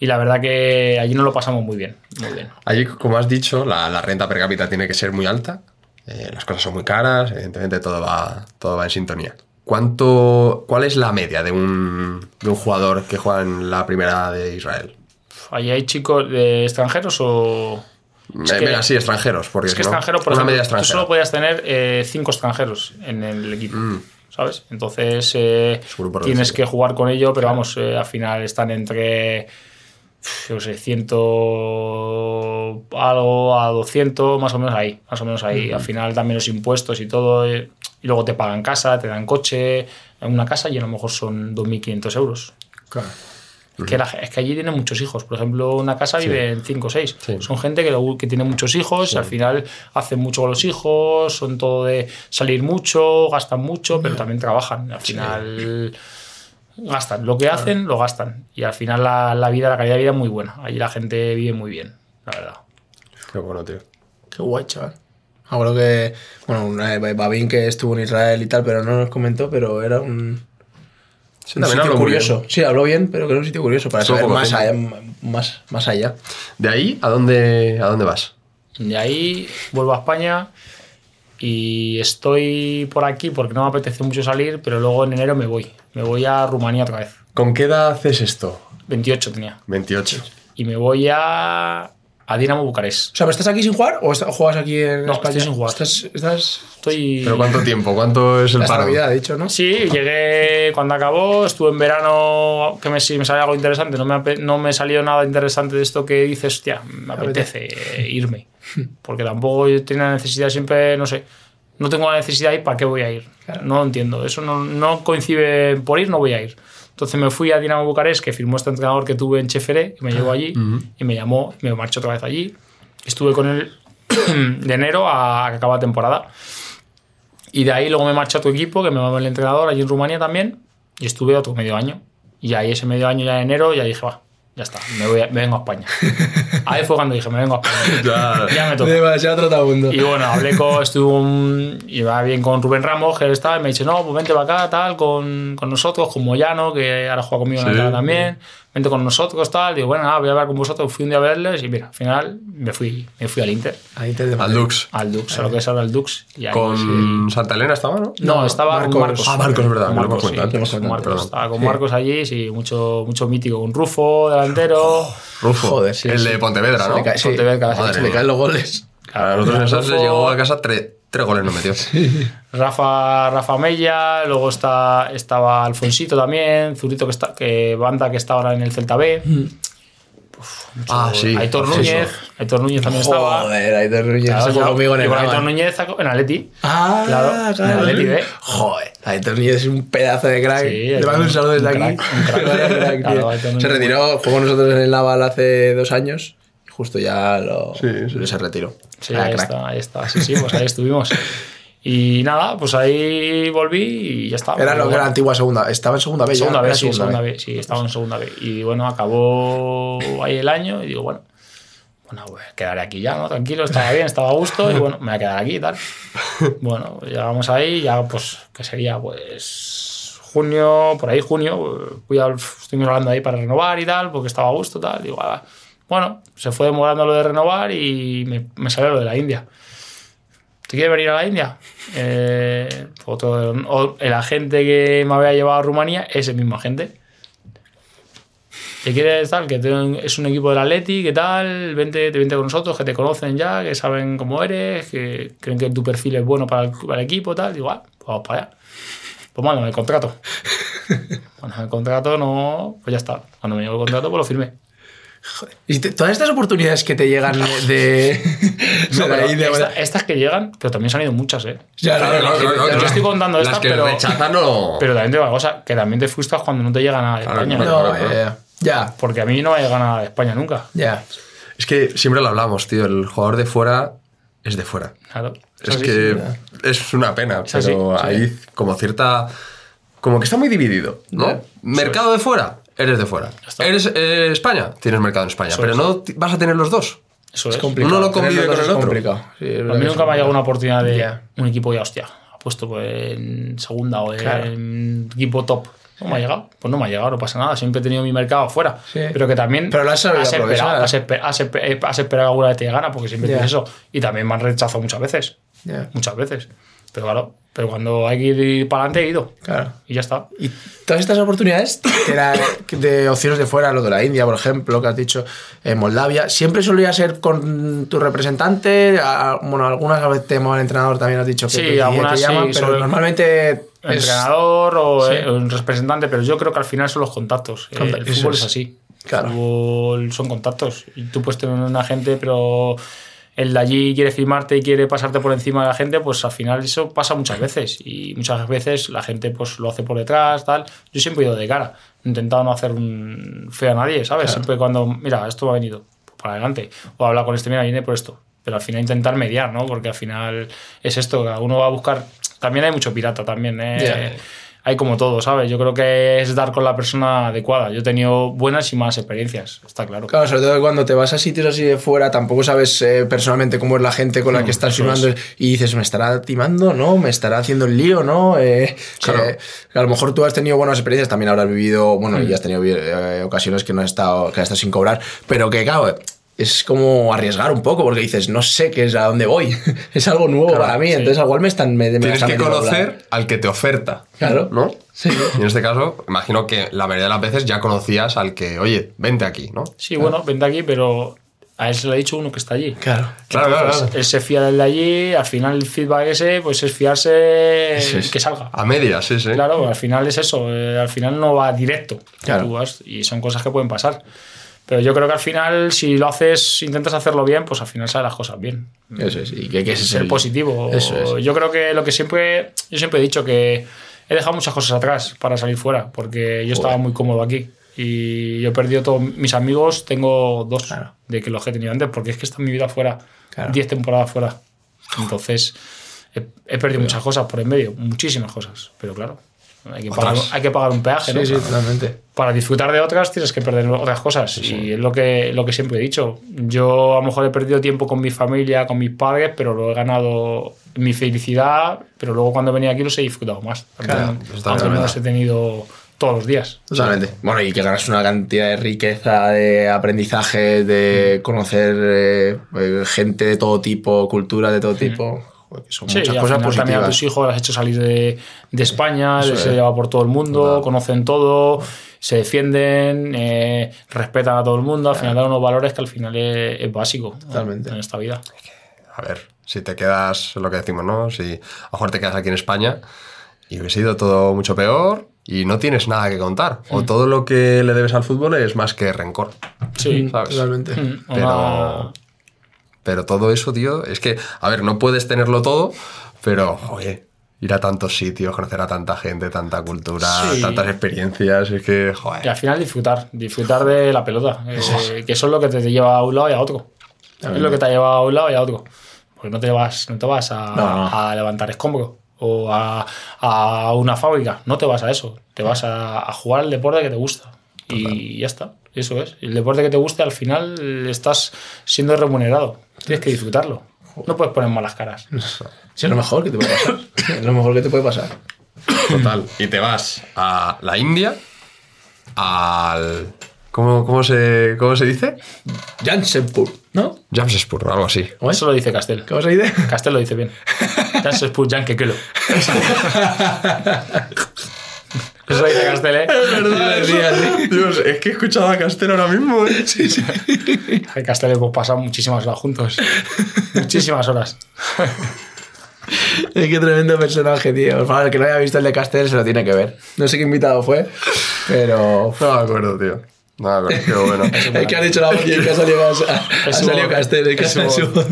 Y la verdad que allí nos lo pasamos muy bien, muy bien. Allí, como has dicho, la, la renta per cápita tiene que ser muy alta. eh, las cosas son muy caras, evidentemente todo va, todo va en sintonía. ¿Cuánto, ¿Cuál es la media de un, de un jugador que juega en la primera de Israel? ¿Allí hay chicos de extranjeros o...? Es Eh, que- sí, extranjeros, porque Es que no, extranjero, por una ejemplo, media tú solo extranjera. podías tener eh, cinco extranjeros en el equipo, Mm. ¿sabes? Entonces eh, tienes que jugar con ello, pero vamos, eh, al final están entre, yo sé, ciento algo a 200, más o menos ahí, más o menos ahí. Al final también los impuestos y todo, eh, y luego te pagan casa, te dan coche, una casa y a lo mejor son 2.500 euros. Claro. Es que, la- es que allí tienen muchos hijos. Por ejemplo, una casa vive en 5 o 6. Sí. Son gente que, lo- que tiene muchos hijos, y al final hacen mucho con los hijos, son todo de salir mucho, gastan mucho, pero también trabajan. Al final gastan. Lo que hacen, lo gastan. Y al final la, la vida, la calidad de vida es muy buena. Allí la gente vive muy bien, la verdad. Qué bueno, tío. Qué guay, chaval. Acuerdo que, bueno, una- Babín que estuvo en Israel y tal, pero no nos comentó, pero era un... Sí, un también sitio curioso. bien. Sí, habló bien, pero que era un sitio curioso para Estuvo saber poco más allá, más, más allá. ¿De ahí a dónde, a dónde vas? De ahí vuelvo a España y estoy por aquí porque no me apetece mucho salir, pero luego en enero me voy. Me voy a Rumanía otra vez. ¿Con qué edad haces esto? 28 tenía. 28. Y me voy a, a Dinamo Bucarest. O sea, ¿pero estás aquí sin jugar o est- juegas aquí en No, España? estoy sin jugar. Estás, estás Estoy... ¿Pero cuánto tiempo? ¿Cuánto es el paro? Navidad, he dicho, ¿no? Sí, llegué cuando acabó, estuve en verano, que me, si me salió algo interesante, no me, no me salió nada interesante de esto que dices, hostia, me apetece irme. Porque tampoco yo tenía necesidad siempre, no sé, no tengo la necesidad y para qué voy a ir. No lo entiendo, eso no, no coincide, por ir no voy a ir. Entonces me fui a Dinamo Bucarest, que firmó este entrenador que tuve en Cheferé, que me llevó allí y me llamó, me marché otra vez allí. Estuve con él de enero a que acaba la temporada. Y de ahí luego me marché a tu equipo, que me llamó el entrenador allí en Rumanía también, y estuve otro medio año. Y ahí ese medio año ya en enero ya dije, va, ya está, me, voy a- me vengo a España. ahí fue cuando dije, me vengo a España. Ya. ya me toca. Demasiado trotamundo. Y bueno, hablé con, estuve un, iba bien con Rubén Ramos, que él estaba, y me dice, no, pues vente para acá, tal, con, con nosotros, con Moyano, que ahora juega conmigo en Sí. la Tala también, vente con nosotros, tal. Digo, bueno, nada, voy a hablar con vosotros, fui un día a verles, y mira, al final me fui, me fui al Inter, Ahí te Al Dux. al Dux, a lo que es ahora el Dux. Y ahí, Con Santa Elena estaba, ¿no? no, estaba Marcos. con Marcos. Ah, Marcos, es verdad, Con que lo hemos Marcos, sí, antes. con Marcos. Estaba con Marcos allí, sí, mucho, mucho mítico, con Rufo, delantero. Rufo. Joder, sí, el sí. de Pontevedra, Se ¿no? le cae- sí, Pontevedra, Madre se se le caen los goles. A nosotros en llegó a casa tres, tres goles no metió. Rafa, Rafa Mella, luego está, estaba Alfonsito también, Zurito que, está, que banda que está ahora en el Celta B. Uf, mucho- Ah, sí. Aitor Sí, Núñez, Aitor Núñez también estaba. Joder, ahí te Núñez Claro, se fue yo- conmigo en el Aitor. Núñez en Atleti. Ah, Claro, en B. Joder, Aitor Núñez es un pedazo de crack. Sí, Le Aitor mando un saludo desde un aquí. crack, un crack. Vaya crack, Claro, tío. Aitor Núñez Se retiró, jugó con nosotros en el Naval hace dos años. Justo ya lo, Sí, sí. se retiró. Sí, Era ahí crack. está, ahí está. Sí, sí, pues ahí estuvimos. Y nada, pues ahí volví y ya está. Era lo que era bueno, antigua segunda. Estaba en segunda B ya. Segunda era vez, sí, segunda vez, sí, estaba en segunda vez. Y bueno, acabó ahí el año y digo, bueno, bueno, pues quedaré aquí ya, ¿no? Tranquilo, estaba bien, estaba a gusto y bueno, me voy a quedar aquí y tal. Bueno, pues llegamos ahí, ya pues, que sería pues junio, por ahí junio, fui al- estuvimos hablando ahí para renovar y tal, porque estaba a gusto y tal. Digo, "Ah". Bueno, se fue demorando lo de renovar y me, me salió lo de la India. ¿Te quieres venir a la India? Eh, otro- o el agente que me había llevado a Rumanía es el mismo agente. ¿Te quieres tal? Que te- es un equipo del Atleti, ¿qué tal? Vente, te vente con nosotros, que te conocen ya, que saben cómo eres, que creen que tu perfil es bueno para el, para el equipo, tal. Digo, ah, pues vamos para allá. Pues mándame el contrato. Cuando el contrato no, pues ya está. Cuando me llegó el contrato, pues lo firmé. Y te- todas estas oportunidades que te llegan de. No, de ahí de- esta- estas que llegan, pero también se han ido muchas, ¿eh? Ya, Claro, claro, claro, Yo claro. estoy contando estas, pero- rechazan no. Pero también te digo una cosa, que también te frustras cuando no te llega nada de España. No, eh, ya, Porque a mí no me ha llegado nada de España nunca. ya. Es que siempre lo hablamos, tío. El jugador de fuera es de fuera. Claro. Es así, que sí. es una pena, Es así, pero sí. hay como cierta. Como que está muy dividido, ¿no? Ya, mercado de fuera, eres de fuera. está. Eres eh, España, tienes mercado en España. Eso pero es. no vas a tener los dos. Eso Es es. complicado. Uno no convive con el otro. complicado. Sí, es A mí nunca me ha llegado una oportunidad de un equipo ya, hostia, ha puesto pues, en segunda o en Claro. equipo top. No me ha llegado. Pues no me ha llegado, no pasa nada. Siempre he tenido mi mercado afuera. Sí. Pero que también. Pero lo has sabido esperado, has, esper- has esper- has esperado alguna vez te gana, porque siempre Ya. tienes eso. Y también me han rechazado muchas veces. Muchas veces. Pero claro, pero cuando hay que ir para adelante he ido. claro. Y ya está. Y todas estas oportunidades que era de opciones de fuera, lo de la India, por ejemplo, que has dicho, en Moldavia, ¿siempre solía ser con tu representante? A- Bueno, algunas veces te llaman entrenador, también has dicho que, Sí, que- que algunas te llaman, sí, pero normalmente es- entrenador o Sí. eh, un representante, pero yo creo que al final son los contactos. Eh, Conta- el fútbol es. es así. Claro. El fútbol son contactos. Y tú puedes tener un agente, pero el de allí quiere firmarte y quiere pasarte por encima de la gente, pues al final eso pasa muchas veces. Y muchas veces la gente pues lo hace por detrás, tal. Yo siempre he ido de cara. He intentado no hacer un feo a nadie, ¿sabes? Siempre cuando, mira, esto me ha venido pues para adelante. O hablar con este, mira, viene por esto. Pero al final intentar mediar, ¿no? Porque al final es esto, cada uno va a buscar... También hay mucho pirata también, ¿eh? Hay como todo, ¿sabes? Yo creo que es dar con la persona adecuada. Yo he tenido buenas y malas experiencias, está claro. Claro, sobre todo cuando te vas a sitios así de fuera, tampoco sabes eh, personalmente cómo es la gente con la que estás filmando y dices, ¿me estará timando? ¿No? ¿Me estará haciendo el lío? ¿No? Eh, Claro. eh, a lo mejor tú has tenido buenas experiencias, también habrás vivido, bueno, y has tenido eh, ocasiones que no has estado, que has estado sin cobrar, pero que, claro, es como arriesgar un poco porque dices, no sé qué es a dónde voy. es algo nuevo Claro, para mí, sí. entonces igual me están. Me, me Tienes están que conocer al que te oferta. Claro. ¿No? Sí. Y en este caso, imagino que la mayoría de las veces ya conocías al que, oye, vente aquí, ¿no? Sí, bueno, vente aquí, pero a él se lo ha dicho uno que está allí. Claro. Claro, claro, claro. Él se fía del de allí, al final el feedback ese, pues es fiarse que salga. A medias, sí, sí. Claro, al final es eso, eh, al final no va directo. Claro. Tú vas- y son cosas que pueden pasar. Pero yo creo que al final, si lo haces, intentas hacerlo bien, pues al final salen las cosas bien. Eso es. Y que, que ese es Ser el- positivo. Eso es. Yo creo que lo que siempre, yo siempre he dicho que he dejado muchas cosas atrás para salir fuera, porque yo estaba muy cómodo aquí. Y yo he perdido todos mis amigos, tengo dos Claro. de que los que he tenido antes, porque es que está mi vida fuera, Claro. 10 temporadas fuera. Entonces, he, he perdido muchas cosas por en medio, muchísimas cosas. Pero claro, hay que, pagar, hay que un peaje, ¿no? Sí, sí, totalmente. Para disfrutar de otras tienes que perder otras cosas. Y es lo que, lo que siempre he dicho. Yo a lo mejor he perdido tiempo con mi familia, con mis padres, pero lo he ganado mi felicidad, pero luego cuando venía aquí los he disfrutado más. Claro, Aunque- no los he tenido todos los días. Totalmente. Bueno, y que ganas una cantidad de riqueza, de aprendizaje, de conocer eh, eh, gente de todo tipo, cultura de todo tipo. Que son Sí, muchas y al cosas final también a tus positivas. hijos los has hecho salir de, de España, Eso les es. he llevado por todo el mundo, conocen todo, se defienden, eh, respetan a todo el mundo, al final dan unos valores que al final es, es básico. Totalmente. en esta vida. A ver, si te quedas, lo que decimos, ¿no? Si a lo mejor te quedas aquí en España y hubiese ido todo mucho peor y no tienes nada que contar. O Mm. todo lo que le debes al fútbol es más que rencor. Sí, ¿sabes? Totalmente. Mm, Pero, pero todo eso, tío, es que, a ver, no puedes tenerlo todo, pero, oye, ir a tantos sitios, conocer a tanta gente, tanta cultura, Sí. tantas experiencias, es que, Y joder. al final disfrutar, disfrutar de la pelota. eh, que eso es lo que te lleva a un lado y a otro. Es lo que te lleva a un lado y a otro. Porque no te vas, no te vas a, No, no. a levantar escombros o a, a una fábrica. No te vas a eso. Te vas a, a jugar el deporte que te gusta. Y ya está. Eso es. El deporte que te guste, al final estás siendo remunerado. Tienes que disfrutarlo. No puedes poner malas caras. Sí, es lo mejor que te puede pasar. es lo mejor que te puede pasar. Total. Y te vas a la India, al... ¿Cómo, cómo, se, cómo se dice? Jansenpur, ¿no? Jamshedpur, algo así. ¿Cómo es? Eso lo dice Castel. ¿Cómo se dice? Castel lo dice bien. Janssen Spur, Lo dice Castel, ¿eh? Dios, es que he escuchado a Castell ahora mismo, ¿eh? Sí, sí. En Castel hemos pasado muchísimas horas juntos. Muchísimas horas. Es que tremendo personaje, tío. Para el que no haya visto el de Castel se lo tiene que ver. No sé qué invitado fue, pero. No me acuerdo, tío. No me acuerdo, qué bueno. Es que han dicho la voz y es que ha salido, ha Es. Castel. Es que Es ha.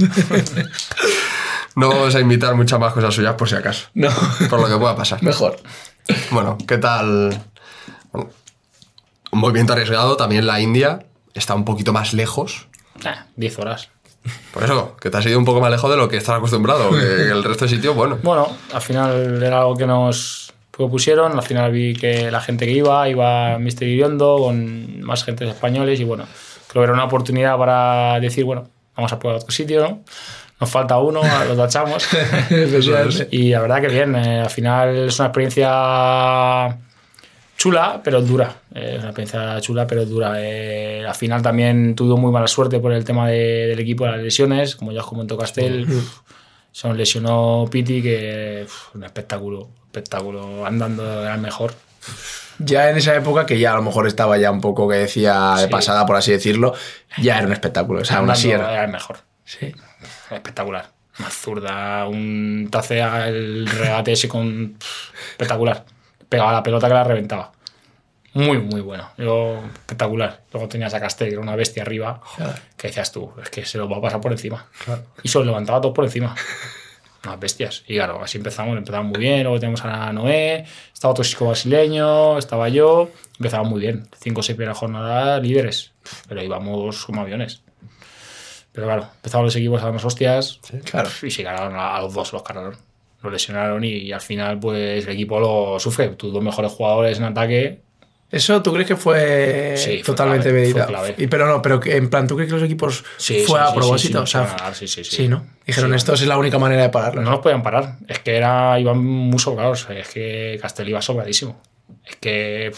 No vamos a invitar muchas más cosas suyas por si acaso. No, Por lo que pueda pasar. mejor. Bueno, ¿qué tal? Bueno, un movimiento arriesgado. También la India está un poquito más lejos. Nah, 10 horas. Por eso, que te has ido un poco más lejos de lo que estás acostumbrado. Que el resto de sitios, bueno. Bueno, al final era algo que nos propusieron. Al final vi que la gente que iba, iba Mr. Iriondo con más gente españoles y bueno, creo que era una oportunidad para decir, bueno, vamos a probar otro sitio, ¿no? Nos falta uno, lo tachamos. Y la verdad que bien, eh, al final es una experiencia chula, pero dura. Eh, una experiencia chula, pero dura. Eh, al final también tuve muy mala suerte por el tema de- del equipo de las lesiones, como ya os comentó Castel. uf, se nos lesionó Piti, que uf, un espectáculo, espectáculo, andando era mejor. Ya en esa época, que ya a lo mejor estaba ya un poco que decía de Sí. pasada, por así decirlo, ya era un espectáculo. O sea, aún así Andando era. el mejor. Sí. Espectacular. Una zurda, un tacea, el regate ese con. Espectacular. Pegaba la pelota que la reventaba. Muy, muy bueno. Yo, espectacular. Luego tenías a Castel, que era una bestia arriba, que decías tú, es que se lo va a pasar por encima. Y se lo levantaba todo por encima. Unas bestias. Y claro, así empezamos, empezamos muy bien. Luego tenemos a Noé, estaba otro chico brasileño, estaba yo. Empezamos muy bien. Cinco o seis primeras jornadas líderes. Pero íbamos como aviones. Pero claro, empezaron los equipos a darnos hostias Claro. y se ganaron a, los dos, los ganaron. lo lesionaron y, y al final pues el equipo lo sufre. Tus dos mejores jugadores en ataque ¿Eso tú crees que fue Sí, fue totalmente clave, meditado? fue clave. Y, pero no, pero en plan, ¿tú crees que los equipos Sí, fue sí, a sí, propósito? sí, o sea, sí, claro, sí, sí, sí. sí, ¿no? Dijeron, Sí. esto es la única manera de pararlo. No nos podían parar. Es que era, iban muy sobrados. Es que Castel iba sobradísimo. Es que,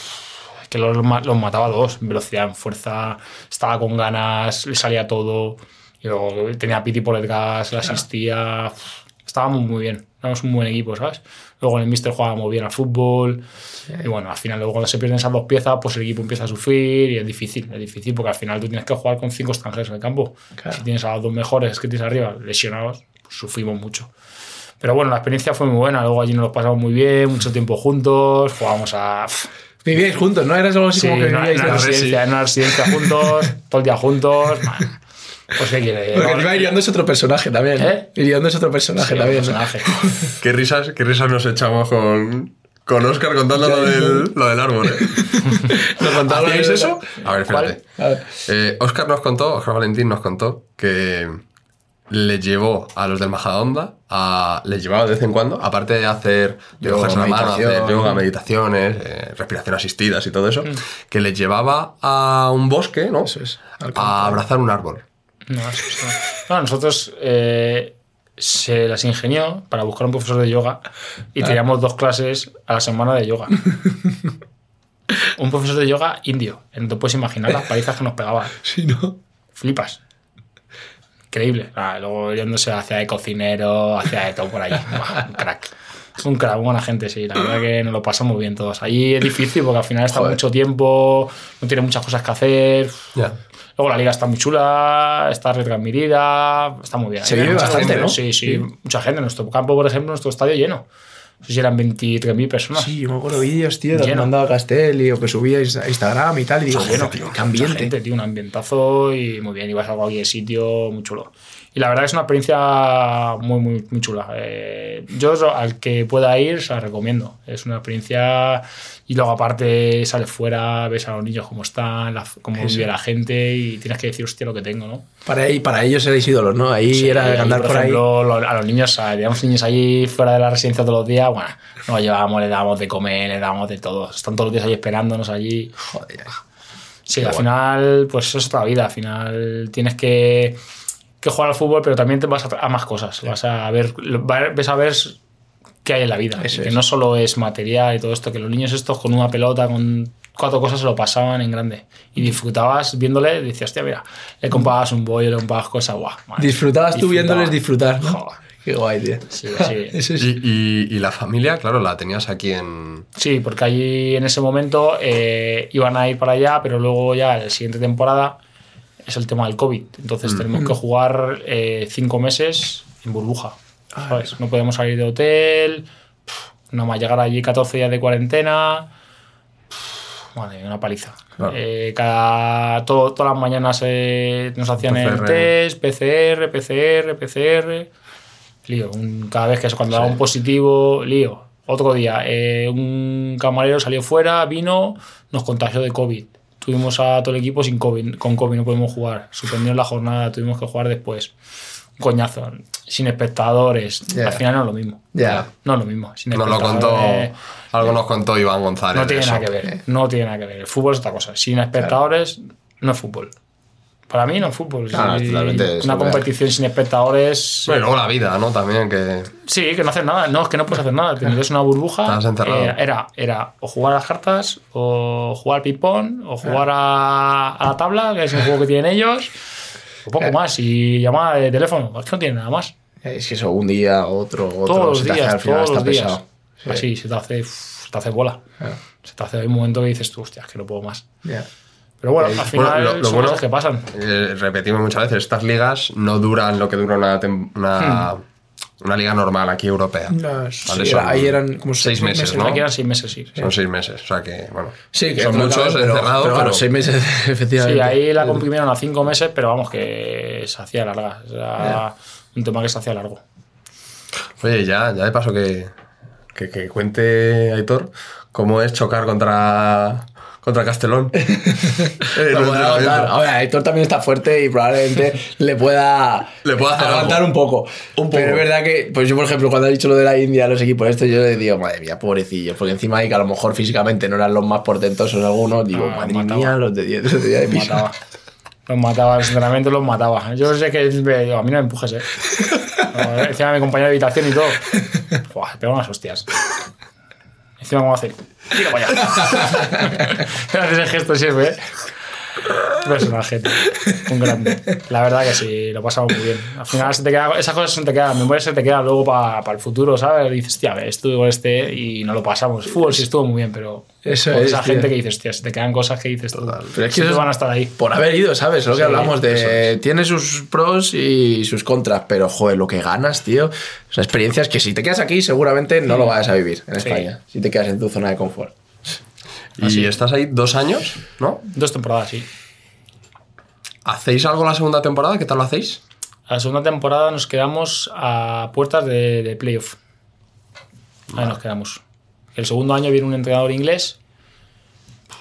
que los, los mataba a dos. Velocidad, fuerza. Estaba con ganas, le salía todo. Y luego tenía a Piti por el gas, le asistía. Estábamos muy bien. Éramos un buen equipo, ¿sabes? Luego en el Mister jugábamos bien al fútbol. Y bueno, al final, luego cuando se pierden esas dos piezas, pues el equipo empieza a sufrir y es difícil. Es difícil porque al final tú tienes que jugar con cinco extranjeros en el campo. Claro. Si tienes a los dos mejores que tienes arriba lesionados, pues sufrimos mucho. Pero bueno, la experiencia fue muy buena. Luego allí nos lo pasamos muy bien, mucho tiempo juntos, jugábamos a. Vivíais juntos, ¿no? Eras algo así Sí, como que vivíais en una residencia, en una residencia juntos, todo el día juntos. man. Pues qué quiere. Porque encima Iriondo es otro personaje también. ¿Eh? Iriondo es otro personaje sí, también. Qué risas, qué risas nos echamos con, con Oscar contando lo del, lo del árbol. ¿eh? ¿Nos contaba lo ¿Hacíais de- eso? A ver, espérate. A ver. Eh, Oscar nos contó, Oscar Valentín nos contó que le llevó a los del Majadahonda, a, les llevaba de vez en cuando, aparte de hacer Yoga, yoga, la mano, hacer yoga, meditaciones, eh, respiración asistidas y todo eso, que les llevaba a un bosque, ¿no? Eso es. A abrazar un árbol. No, no, nosotros eh, se las ingenió para buscar un profesor de yoga y teníamos dos clases a la semana de yoga. un profesor de yoga indio. No te puedes imaginar las palizas que nos pegaba. Sí, ¿no? Flipas. Increíble. Ah, luego yéndose hacia de cocinero, hacia de todo por ahí. Buah, un crack. Es un crack, buena gente, sí. La verdad que nos lo pasamos bien todos. Allí es difícil porque al final está Joder. mucho tiempo, no tiene muchas cosas que hacer. Ya. Luego la liga está muy chula, está retransmitida, está muy bien. Se vive bastante, gente, ¿no? Sí, sí, mucha gente. Nuestro campo, por ejemplo, nuestro estadio lleno. No sé si eran 23.000 personas. Sí, yo me acuerdo vídeos, tío, Lleno. mandaba Castelli o que subíais a Instagram y tal. Y digo, tío, qué ambiente. gente, tío, un ambientazo y muy bien. Ibas a cualquier sitio, muy chulo. Y la verdad que es una experiencia muy, muy, muy chula. Eh, yo al que pueda ir, se la recomiendo. Es una experiencia. Y luego, aparte, sales fuera, ves a los niños cómo están, la- cómo vive la gente y tienes que decir, hostia, lo que tengo, ¿no? Para, ahí- para ellos erais ídolos, ¿no? Ahí Sí, era ahí, andar por, ejemplo, lo- a los niños, teníamos niños allí fuera de la residencia todos los días, bueno, nos llevábamos, le dábamos de comer, le dábamos de todo. Están todos los días ahí esperándonos allí. ahí. Joder. Sí, Qué al guay. final, pues eso es otra vida. Al final tienes que, que jugar al fútbol, pero también te vas a, a más cosas. Vas a ver, ves a ver qué hay en la vida. Eso que es. no solo es material y todo esto, que los niños estos con una pelota, con cuatro cosas se lo pasaban en grande. Y disfrutabas viéndole, decías, hostia, mira, le comprabas un bollo, le comprabas cosas, guau. madre, Disfrutabas tú disfrutaba. viéndoles disfrutar, ¿no? Joder. Qué guay, tío. Sí, sí. Eso es- Y, y- y la familia, claro, la tenías aquí en. Sí, porque allí en ese momento eh, iban a ir para allá, pero luego ya la siguiente temporada es el tema del COVID. Entonces tenemos que jugar eh, cinco meses en burbuja. ¿sabes? No podemos salir de hotel, nada más llegar allí 14 días de cuarentena. Madre una paliza. Claro. Eh, cada, todo- todas las mañanas eh, nos hacían el test, PCR, PCR, PCR. Lío. Un- cada vez que es cuando daba un positivo, lío. Otro día, eh, un camarero salió fuera, vino, nos contagió de COVID. Tuvimos a todo el equipo sin COVID, con COVID, no podemos jugar. Suspendieron la jornada, tuvimos que jugar después. Un coñazo, sin espectadores. Al final no es lo mismo. Ya. No es lo mismo. Sin Nos lo contó. Algo nos contó Iván González. no tiene nada que ver. No tiene nada que ver. El fútbol es otra cosa. Sin espectadores, no es fútbol. Para mí no es fútbol. Sí, totalmente, una competición sin espectadores. Bueno, luego la vida, ¿no? También que. Sí, que no haces nada. No, es que no puedes hacer nada. En una burbuja. Eh, era, era o jugar a las cartas, o jugar al ping-pong, o jugar a, a la tabla, que es el juego que tienen ellos. O poco más. Y llamada de teléfono. Es que no tiene nada más. Es que eso, un día, otro, otro. todos los se te hace días, al final todos los está días. pesado. Sí. Así, se te hace, se te hace bola. Ah, Se te hace hay un momento que dices tú, hostia, es que no puedo más. ya. Pero bueno, Eh, al final Bueno, lo- lo son bueno- cosas que pasan. Eh, repetimos muchas veces, estas ligas no duran lo que dura una, una, una liga normal aquí europea. No, sí, Vale, era- ahí eran como seis meses, ¿no? Aquí eran seis meses, sí. Son seis meses, o sea que, bueno. Sí, que son muchos pero- encerrados, pero, pero, bueno, seis meses, efectivamente. Sí, ahí la comprimieron a cinco meses, pero vamos, que se hacía larga. Era un tema que se hacía largo. Oye, ya, ya de paso que, que, que cuente Aitor cómo es chocar contra, contra Castellón. Eh, no. Ahora, Héctor también está fuerte y probablemente le pueda, Le pueda hacer aguantar algo. un poco. Un poco. Pero es verdad que, pues yo, por ejemplo, cuando he dicho lo de la India, los equipos estos, yo le digo, madre mía, pobrecillos. Porque encima ahí que a lo mejor físicamente no eran los más portentosos algunos, digo, Ah, madre mataba. mía, los de 10 los de, 10 de Los piso. mataba. Los mataba, los entrenamientos los mataba. Yo sé que digo, a mí no me empujes, eh. Encima mi compañero de habitación y todo. Buah, pega unas hostias. Encima, ¿cómo hacer? Tira para allá. Haces el gesto siempre, eh. Personaje, tío. un grande. La verdad que sí, lo pasamos muy bien. Al final se te queda, esas cosas se te quedan, memoria se te queda luego para el futuro, ¿sabes? Y dices, tía, estuve con este y no lo pasamos. Fútbol sí estuvo muy bien, pero Eso con es, esa tío. gente que dices, tía, se te quedan cosas que dices tú. Pero es que es- van a estar ahí. Por haber ido, ¿sabes? Lo que Sí, hablamos eso de. Tiene sus pros y sus contras, pero joder, lo que ganas, tío. Son experiencias que si te quedas aquí, seguramente no lo vas a vivir en Sí. España. Si te quedas en tu zona de confort. Y estás ahí dos años, ¿no? Dos temporadas, sí. ¿Hacéis algo la segunda temporada? ¿Qué tal lo hacéis? La segunda temporada nos quedamos a puertas de, de playoff. Ahí nos quedamos. El segundo año viene un entrenador inglés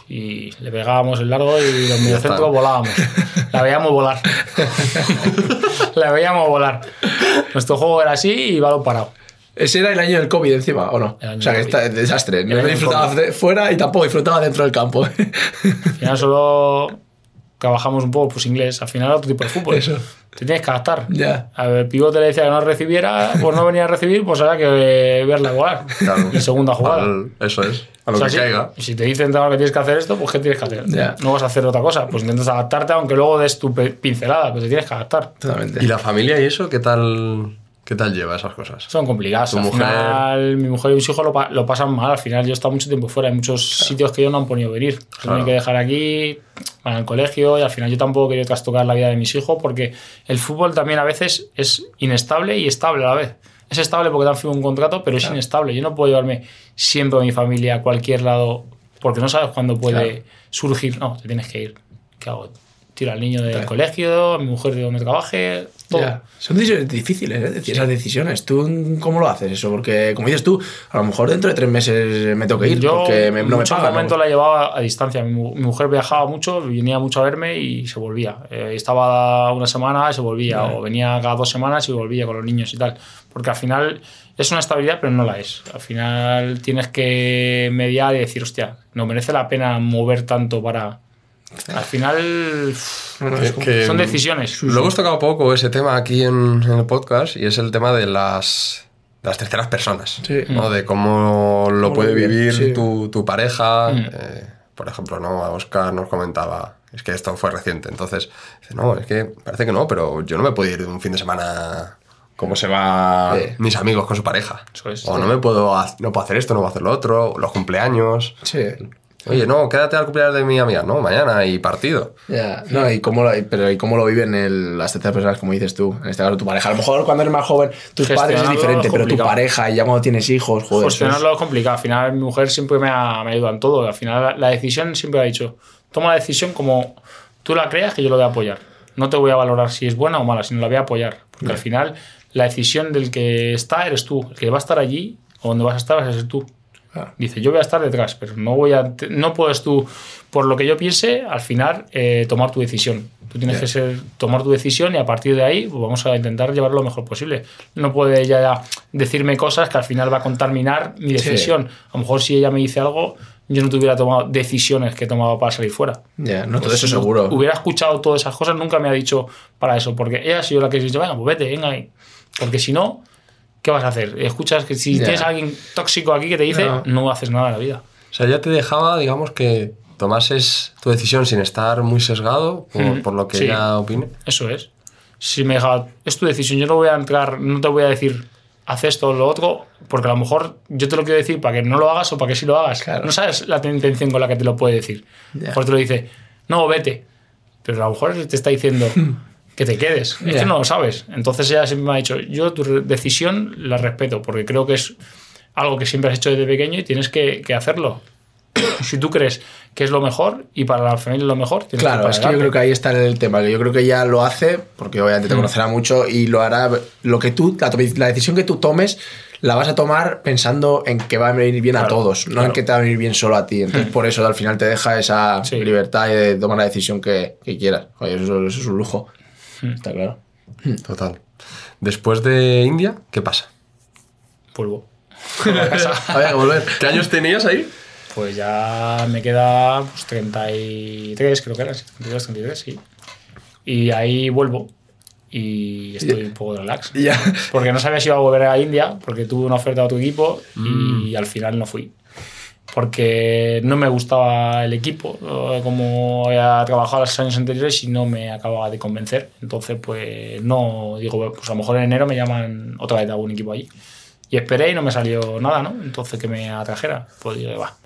y le pegábamos el largo y los mediocentros volábamos. La veíamos volar. La veíamos volar. Nuestro juego era así y balón parado. Ese era el año del COVID encima, ¿o no? O sea, que está desastre. No disfrutaba fuera y tampoco disfrutaba dentro del campo. Al final solo trabajamos un poco pues inglés. Al final era otro tipo de fútbol. Eso. Te tienes que adaptar. Ya. A ver, el pivote le decía que no recibiera, pues no venía a recibir, pues había que verla igual. Claro. Y segunda jugada. Al- eso es. A lo O sea, que sí, caiga. Si te dicen que tienes que hacer esto, pues ¿qué tienes que hacer? Ya. No vas a hacer otra cosa. Pues intentas adaptarte, aunque luego des tu pincelada, pero te tienes que adaptar. Totalmente. ¿Y la familia y eso? ¿Qué tal, qué tal lleva esas cosas? Son complicadas. Tu Al mujer- final, mi mujer y mis hijos lo, pa- lo pasan mal. Al final, yo he estado mucho tiempo fuera. Hay muchos sitios que ellos no han podido venir. Claro. tienen que dejar aquí, van al colegio y al final yo tampoco quería trastocar la vida de mis hijos porque el fútbol también a veces es inestable y estable a la vez. Es estable porque te han firmado un contrato, pero es inestable. Yo no puedo llevarme siempre a mi familia a cualquier lado porque no sabes cuándo puede Claro. surgir. No, te tienes que ir. ¿Qué hago? Tiro al niño del colegio, a mi mujer de donde trabaje, todo. Ya. Son decisiones difíciles, ¿eh? Decir esas decisiones. ¿Tú cómo lo haces eso? Porque, como dices tú, a lo mejor dentro de tres meses me tengo que ir Yo porque me, no me pagan. momentos ¿no? la llevaba a distancia. Mi mujer viajaba mucho, venía mucho a verme y se volvía. Eh, estaba una semana y se volvía, o venía cada dos semanas y volvía con los niños y tal. Porque al final es una estabilidad, pero no la es. Al final tienes que mediar y decir, hostia, no merece la pena mover tanto para. Al final es que- son decisiones. Lo hemos tocado poco ese tema aquí en, en el podcast y es el tema de las, de las terceras personas. Sí. ¿no? De cómo lo Cómo puede vivir sí. tu, tu pareja. Mm. eh, por ejemplo, ¿no? Oscar nos comentaba, es que esto fue reciente. Entonces, dice, no, es que parece que no, pero yo no me puedo ir un fin de semana como se va Sí. mis amigos con su pareja. Eso es. o no me puedo, no puedo hacer esto, no puedo hacer lo otro, los cumpleaños. Sí. Oye, no, quédate al cumpleaños de mi amiga, no, mañana y partido. Ya, no, y cómo lo, pero y cómo lo viven el- las terceras personas, como dices tú, en este caso tu pareja. A lo mejor cuando eres más joven, tus padres es diferente, pero tu pareja y ya cuando tienes hijos, joder. Gestionarlo es complicado. Al final, mi mujer siempre me, ha, me ayuda en todo. Al final, la, la decisión siempre ha dicho: toma la decisión como tú la creas que yo lo voy a apoyar. No te voy a valorar si es buena o mala, sino la voy a apoyar. Porque al final, la decisión del que está eres tú. El que va a estar allí o donde vas a estar vas a ser tú. Dice, yo voy a estar detrás, pero no voy a, no puedes tú, por lo que yo piense, al final eh, tomar tu decisión. Tú tienes Ya. que ser, tomar tu decisión y a partir de ahí pues, vamos a intentar llevarlo lo mejor posible. No puede ella decirme cosas que al final va a contaminar mi Sí. decisión. A lo mejor si ella me dice algo, yo no te hubiera tomado decisiones que he tomado para salir fuera. Ya, no, todo Pues eso si no seguro. Hubiera escuchado todas esas cosas, nunca me ha dicho para eso, porque ella ha sido la que ha dicho, venga, pues vete, venga ahí. Porque si no, ¿qué vas a hacer? Escuchas que si Ya. tienes a alguien tóxico aquí que te dice, No. no, haces nada en la vida. O sea, ya te dejaba, digamos, que tomases tu decisión sin estar muy sesgado por, Mm, por lo que sí. ella opine. Eso es. Si me deja, es tu decisión, yo no voy a entrar, no te voy a decir, haz esto o lo otro, porque a lo mejor yo te lo quiero decir para que no lo hagas o para que sí lo hagas. Claro. No sabes la intención con la que te lo puede decir. Ya. mejor te lo dice, no, vete. Pero a lo mejor te está diciendo que te quedes. Es Ya. que no lo sabes. Entonces ella siempre me ha dicho, yo tu decisión la respeto, porque creo que es algo que siempre has hecho desde pequeño y tienes que, que hacerlo. si tú crees que es lo mejor y para la familia es lo mejor, tienes Claro, que es que yo creo que ahí está el tema, yo creo que ella lo hace, porque obviamente Mm. te conocerá mucho y lo hará, lo que tú, la, decisión que tú tomes, la vas a tomar pensando en que va a venir bien a Claro, todos, no en que te va a venir bien solo a ti. Entonces, por eso al final te deja esa Sí. libertad de tomar la decisión que, que quieras. Eso, eso es un lujo. Está claro. Total. Después de India, ¿qué pasa? Vuelvo a la casa. Había que volver. ¿Qué años tenías ahí? Pues ya me queda pues, 33, creo que eran, sí, 32, 33, sí. Y ahí vuelvo y estoy un poco relax. Ya. Porque no sabía si iba a volver a India, porque tuve una oferta a otro equipo y al final no fui. Porque no me gustaba el equipo, eh, como había trabajado los años anteriores y no me acababa de convencer. Entonces, pues no, digo, pues a lo mejor en enero me llaman otra vez a algún equipo allí. Y esperé y no me salió nada, ¿no? Entonces que me atrajera. Pues dije, va.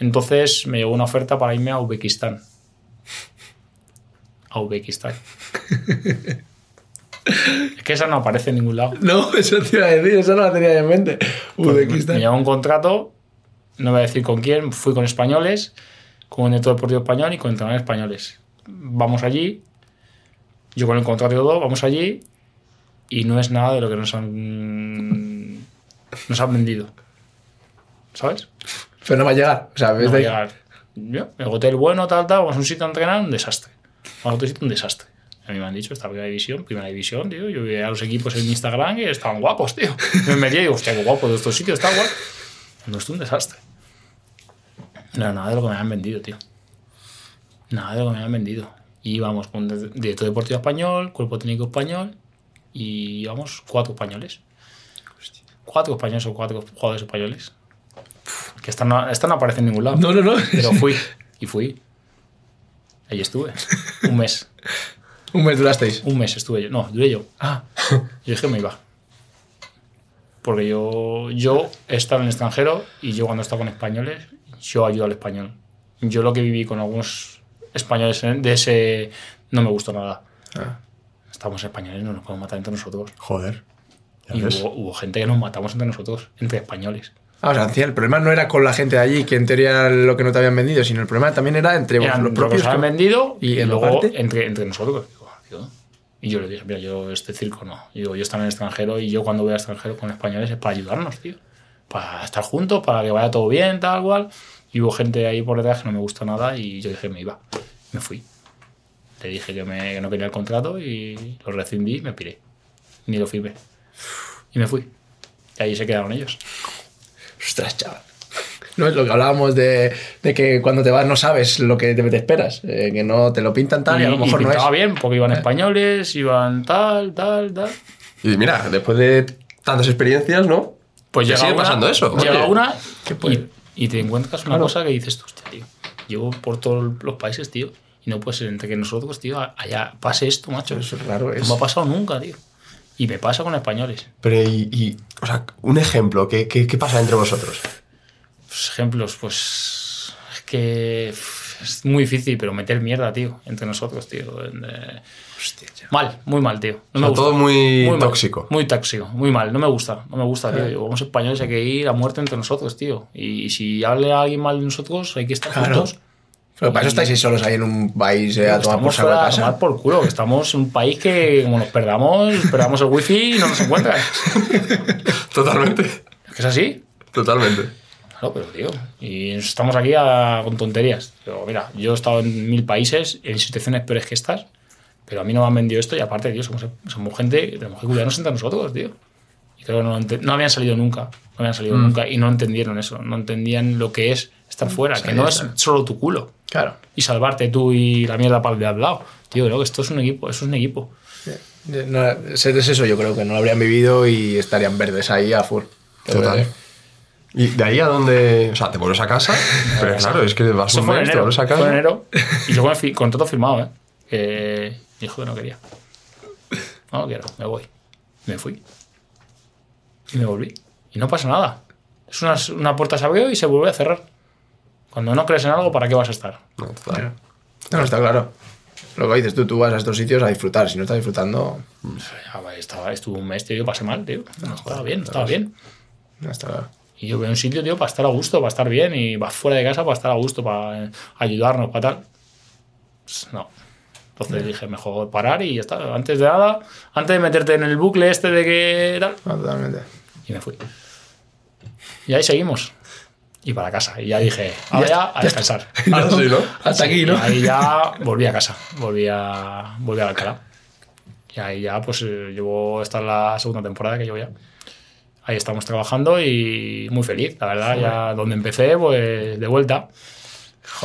Entonces me llegó una oferta para irme a Uzbekistán. A Uzbekistán. es que esa no aparece en ningún lado. No, eso te iba a decir, eso no la tenía en mente. Pues me, me llegó un contrato, no voy a decir con quién, fui con españoles, con un director deportivo español y con entrenadores españoles. Vamos allí, yo con el contrato y todo, vamos allí y no es nada de lo que nos han, nos han vendido. ¿Sabes? Pero no va a llegar. O sea, No va a llegar. Yo, el hotel bueno, tal, tal, vamos a un sitio a entrenar, un desastre. Vamos a otro sitio, un desastre. A mí me han dicho, esta primera división, primera división, tío. Yo veía a los equipos en Instagram y estaban guapos, tío. Me metí y digo, hostia, qué guapo de estos sitios, está guapo. No es un desastre. No nada de lo que me habían vendido, tío. Nada de lo que me habían vendido. Y íbamos con director deportivo español, cuerpo técnico español y íbamos cuatro españoles. Cuatro españoles o cuatro jugadores españoles. Que esta no, esta no aparece en ningún lado. No, no, no. Pero fui. Y fui. Ahí estuve. Un mes. Un mes durasteis. Un mes estuve yo. No, duré yo. Ah, Yo dije me iba. Porque yo, yo he estado en el extranjero y yo cuando he estado con españoles, yo ayudo al español. Yo lo que viví con algunos españoles de ese no me gustó nada. Ah. Estamos españoles, no nos podemos matar entre nosotros. Joder. Y hubo, hubo gente que nos matamos entre nosotros, entre españoles. Ah, o sea, el problema no era con la gente de allí, que en teoría lo que no te habían vendido, sino el problema también era entre Eran los lo que propios. nos habían vendido ¿Y y, luego entre, entre nosotros. Tío. Y yo le dije, mira, yo este circo no. Digo, yo estaba en el extranjero y yo cuando voy al extranjero con españoles es para ayudarnos, tío. Para estar juntos, para que vaya todo bien, tal cual. Y hubo gente ahí por detrás que no me gustó nada y yo dije, me iba. Me fui. Le dije que, me, que no quería el contrato y lo rescindí y me piré. Ni lo firmé. Y me fui. Y ahí se quedaron ellos. Ostras, chaval. No es lo que hablábamos de, de que cuando te vas no sabes lo que te, te esperas, eh, que no te lo pintan tal y, a lo mejor no es. bien, porque iban españoles, iban tal, tal, tal. Y mira, después de tantas experiencias, ¿no? Pues Ya llega sigue una, pasando eso, Llega oye. una ¿Qué puede? y, y te encuentras una Claro. cosa que dices, tú, hostia, tío. Llevo por todos los países, tío. Y no puede ser entre que nosotros, tío, allá pase esto, macho. Eso es raro, es. No me ha pasado nunca, tío. Y me pasa con españoles. Pero, y, y, o sea, un ejemplo, ¿qué, qué, qué pasa entre vosotros? Pues, ejemplos, pues. Es que. Es muy difícil, pero meter mierda, tío, entre nosotros, tío. eh, Mal, muy mal, tío. No O sea, todo muy mal. tóxico. muy tóxico, muy mal. No me gusta, no me gusta, tío. Digo, Vamos españoles, hay que ir a muerte entre nosotros, tío. Y si hable a alguien mal de nosotros, hay que estar Claro. juntos. Pero para eso estáis ahí solos ahí en un país eh, a tomar por saco fuera a casa. tomar por culo. que Estamos en un país que, como nos perdamos, perdamos el wifi y no nos encuentran. Totalmente. Es que es así. Totalmente. Claro, pero tío, y estamos aquí a- con tonterías. Pero mira, yo he estado en mil países, en situaciones peores que estas, pero a mí no me han vendido esto y aparte, tío, somos, somos gente, tenemos que cuidarnos entre nosotros, tío. Y creo que no, no habían salido nunca, no habían salido Mm. nunca y no entendieron eso, no entendían lo que es estar fuera, que no es solo tu culo Claro. y salvarte tú y la mierda para el de al lado. Tío, creo que esto es un equipo, eso es un equipo. Eh, No, es es eso, yo creo que no lo habrían vivido y estarían verdes ahí a full. Total. Y de ahí a donde. O sea, te vuelves a casa. Pero claro, es que vas Eso un mes, te enero, vuelves a fue en casa. enero y yo con el fi- contrato firmado, ¿eh? Que dijo que no quería. No, no quiero, me voy. Y me fui. Y me volví. Y no pasa nada. Es una, una puerta se abrió y se vuelve a cerrar. Cuando no crees en algo, ¿para qué vas a estar? No, total. No, no, está claro. Lo que dices tú, tú vas a estos sitios a disfrutar. Si no estás disfrutando, estaba, estuve un mes, tío, yo pasé mal, tío. No, estaba bien, estaba bien. no está claro. Y yo veo un sitio, tío, para estar a gusto, para estar bien, y vas fuera de casa para estar a gusto, para ayudarnos, para tal. Pues, no. Entonces dije, mejor parar y ya está. Antes de nada, antes de meterte en el bucle este de que tal. Totalmente. Y me fui. Y ahí seguimos. Y para casa. Y ya dije, ahora ya, a descansar. Sí, ¿no? Hasta aquí, ¿no? Y ahí ya volví a casa. Volví a, volví a Alcalá. Y ahí ya, pues eh, llevo, esta es la segunda temporada que llevo ya. Ahí estamos trabajando y muy feliz, la verdad. Ya donde empecé, pues de vuelta.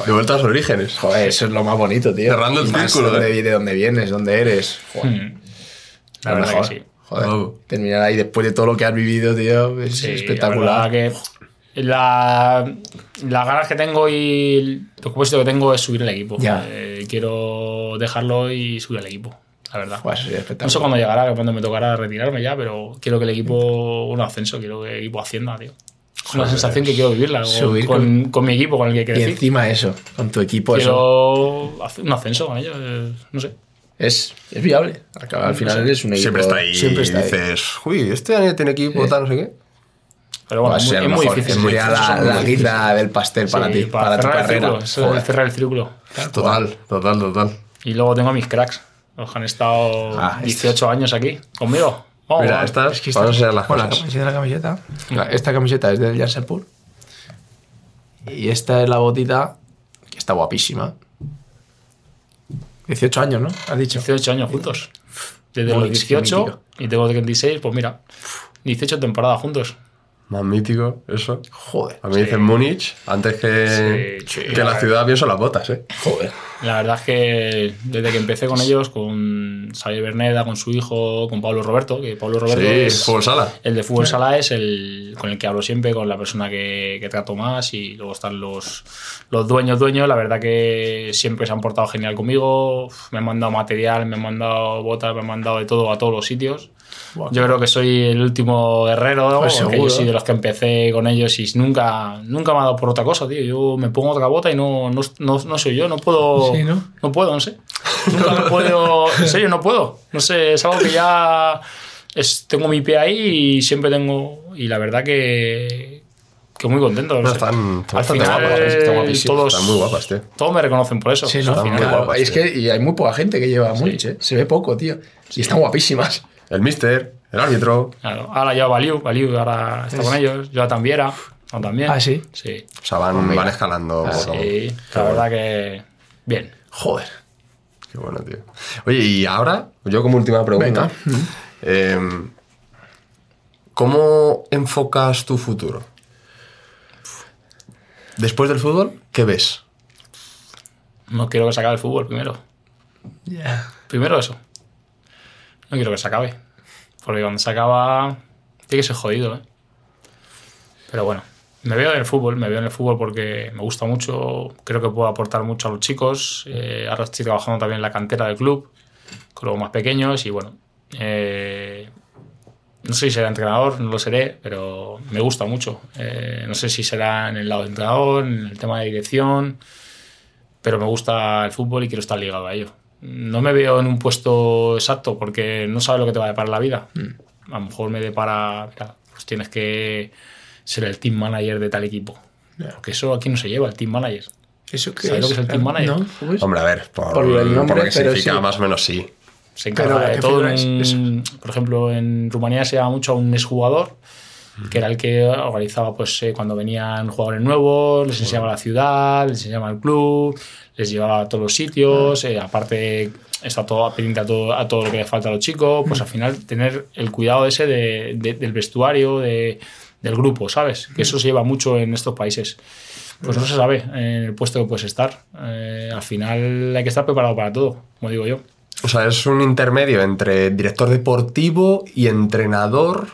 De vuelta a los orígenes. Joder, eso es lo más bonito, tío. Cerrando el círculo, dónde- eh. De dónde vienes, dónde eres. Joder, Mm. La lo verdad mejor. que sí. Joder, terminar ahí después de todo lo que has vivido, tío, es Sí, espectacular. La verdad que la, las ganas que tengo y el propósito que tengo es subir el equipo. Ya. Eh, quiero dejarlo y subir el equipo, la verdad. Joder, eso es No sé cuándo llegará, cuándo me tocará retirarme ya, pero quiero que el equipo, un ascenso, quiero que el equipo ascienda, tío. Es una sensación que quiero vivirla con, Subir con, con mi equipo, con el que Y crecí. encima eso, con tu equipo, eso. Quiero hacer un ascenso con ellos, eh, no sé. Es, es viable. Al, al final eres un equipo. Siempre está ahí. Siempre está y ahí. dices, uy, este año tiene equipo, tal, no sé qué. Pero bueno, a es muy, ser es muy difícil. La, la guinda del pastel para Sí, ti, para, tu cerrar el carrera. círculo, eso es cerrar el círculo. Total, total, total. Y luego tengo a mis cracks, los que han estado Ah, 18 años aquí conmigo. Vamos, Mira, estas, Es que vamos a esta- las bueno, la cosas. camiseta, la camiseta. La- Esta camiseta es del Jansenpur. Y esta es la botita, que está guapísima. 18 años, ¿no? Has dicho. 18 años juntos. Desde Muy los 18 mítico. y tengo 36, pues mira, 18 temporadas juntos. Más mítico, eso. Joder. A mí me dicen Múnich antes que, Sí, sí. que la ciudad pienso las botas, ¿eh? Joder. La verdad es que desde que empecé con ellos, con Xavier Berneda, con su hijo, con Pablo Roberto, que Pablo Roberto Sí, es, fútbol sala. el de fútbol sala es el con el que hablo siempre, con la persona que, que trato más y luego están los, los dueños, dueños, la verdad que siempre se han portado genial conmigo, me han mandado material, me han mandado botas, me han mandado de todo a todos los sitios. Buah, Yo creo que soy el último guerrero, ¿no? Pues porque yo soy de los que empecé con ellos y nunca, nunca me ha dado por otra cosa, tío. Yo me pongo otra bota y no, no, no, no soy yo, no puedo. Sí, ¿no? No puedo, no sé. Nunca me puedo. En serio, no puedo. No sé, es algo que ya. Es, tengo mi pie ahí y siempre tengo. Y la verdad que. Que muy contento. no están, están Al bastante final, guapas, están guapísimas. todos- Están muy guapas, tío. Todos me reconocen por eso. Sí, ¿no? final, Muy guapa. guapas, Y es tío. que y hay muy poca gente que lleva Múnich, ¿eh? Se ve poco, tío. Y están guapísimas. El mister, el árbitro. Claro, ahora ya Valiu, Valiu ahora está con ellos, yo también ¿no también. Ah, ¿sí? Sí. O sea, van, van escalando. poco a poco. Sí, la verdad que bien. Joder. Qué bueno, tío. Oye, y ahora, yo como última pregunta. Eh, ¿Cómo enfocas tu futuro? Después del fútbol, ¿qué ves? No quiero que se acabe el fútbol primero. Ya. Primero eso. No quiero que se acabe. Porque cuando se acaba, tiene que ser jodido, ¿eh? Pero bueno, me veo en el fútbol, me veo en el fútbol porque me gusta mucho, creo que puedo aportar mucho a los chicos. eh, ahora estoy trabajando también en la cantera del club, con los más pequeños y bueno, eh, no sé si será entrenador, no lo seré, pero me gusta mucho. Eh, no sé si será en el lado de entrenador, en el tema de dirección, pero me gusta el fútbol y quiero estar ligado a ello. No me veo en un puesto exacto porque no sabes lo que te va a deparar la vida. A lo mejor me depara, mira, pues tienes que ser el team manager de tal equipo. Porque eso aquí no se lleva, el team manager. ¿Eso qué ¿Sabes lo que es el team manager? No, pues- Hombre, a ver, por, Por el nombre, por lo que pero significa, sí. más o menos sí. Se encarga Pero, de ¿qué todo. en- por ejemplo, en Rumanía se llama mucho a un exjugador, que era el que organizaba pues, eh, cuando venían jugadores nuevos, les enseñaba la ciudad, les enseñaba el club, les llevaba a todos los sitios, eh, aparte está todo pendiente a todo, a todo lo que le falta a los chicos, pues al final tener el cuidado ese de- de- del vestuario, de- del grupo, ¿sabes? Que eso se lleva mucho en estos países. Pues no se sabe en el puesto que puedes estar. Eh, al final hay que estar preparado para todo, como digo yo. O sea, es un intermedio entre director deportivo y entrenador.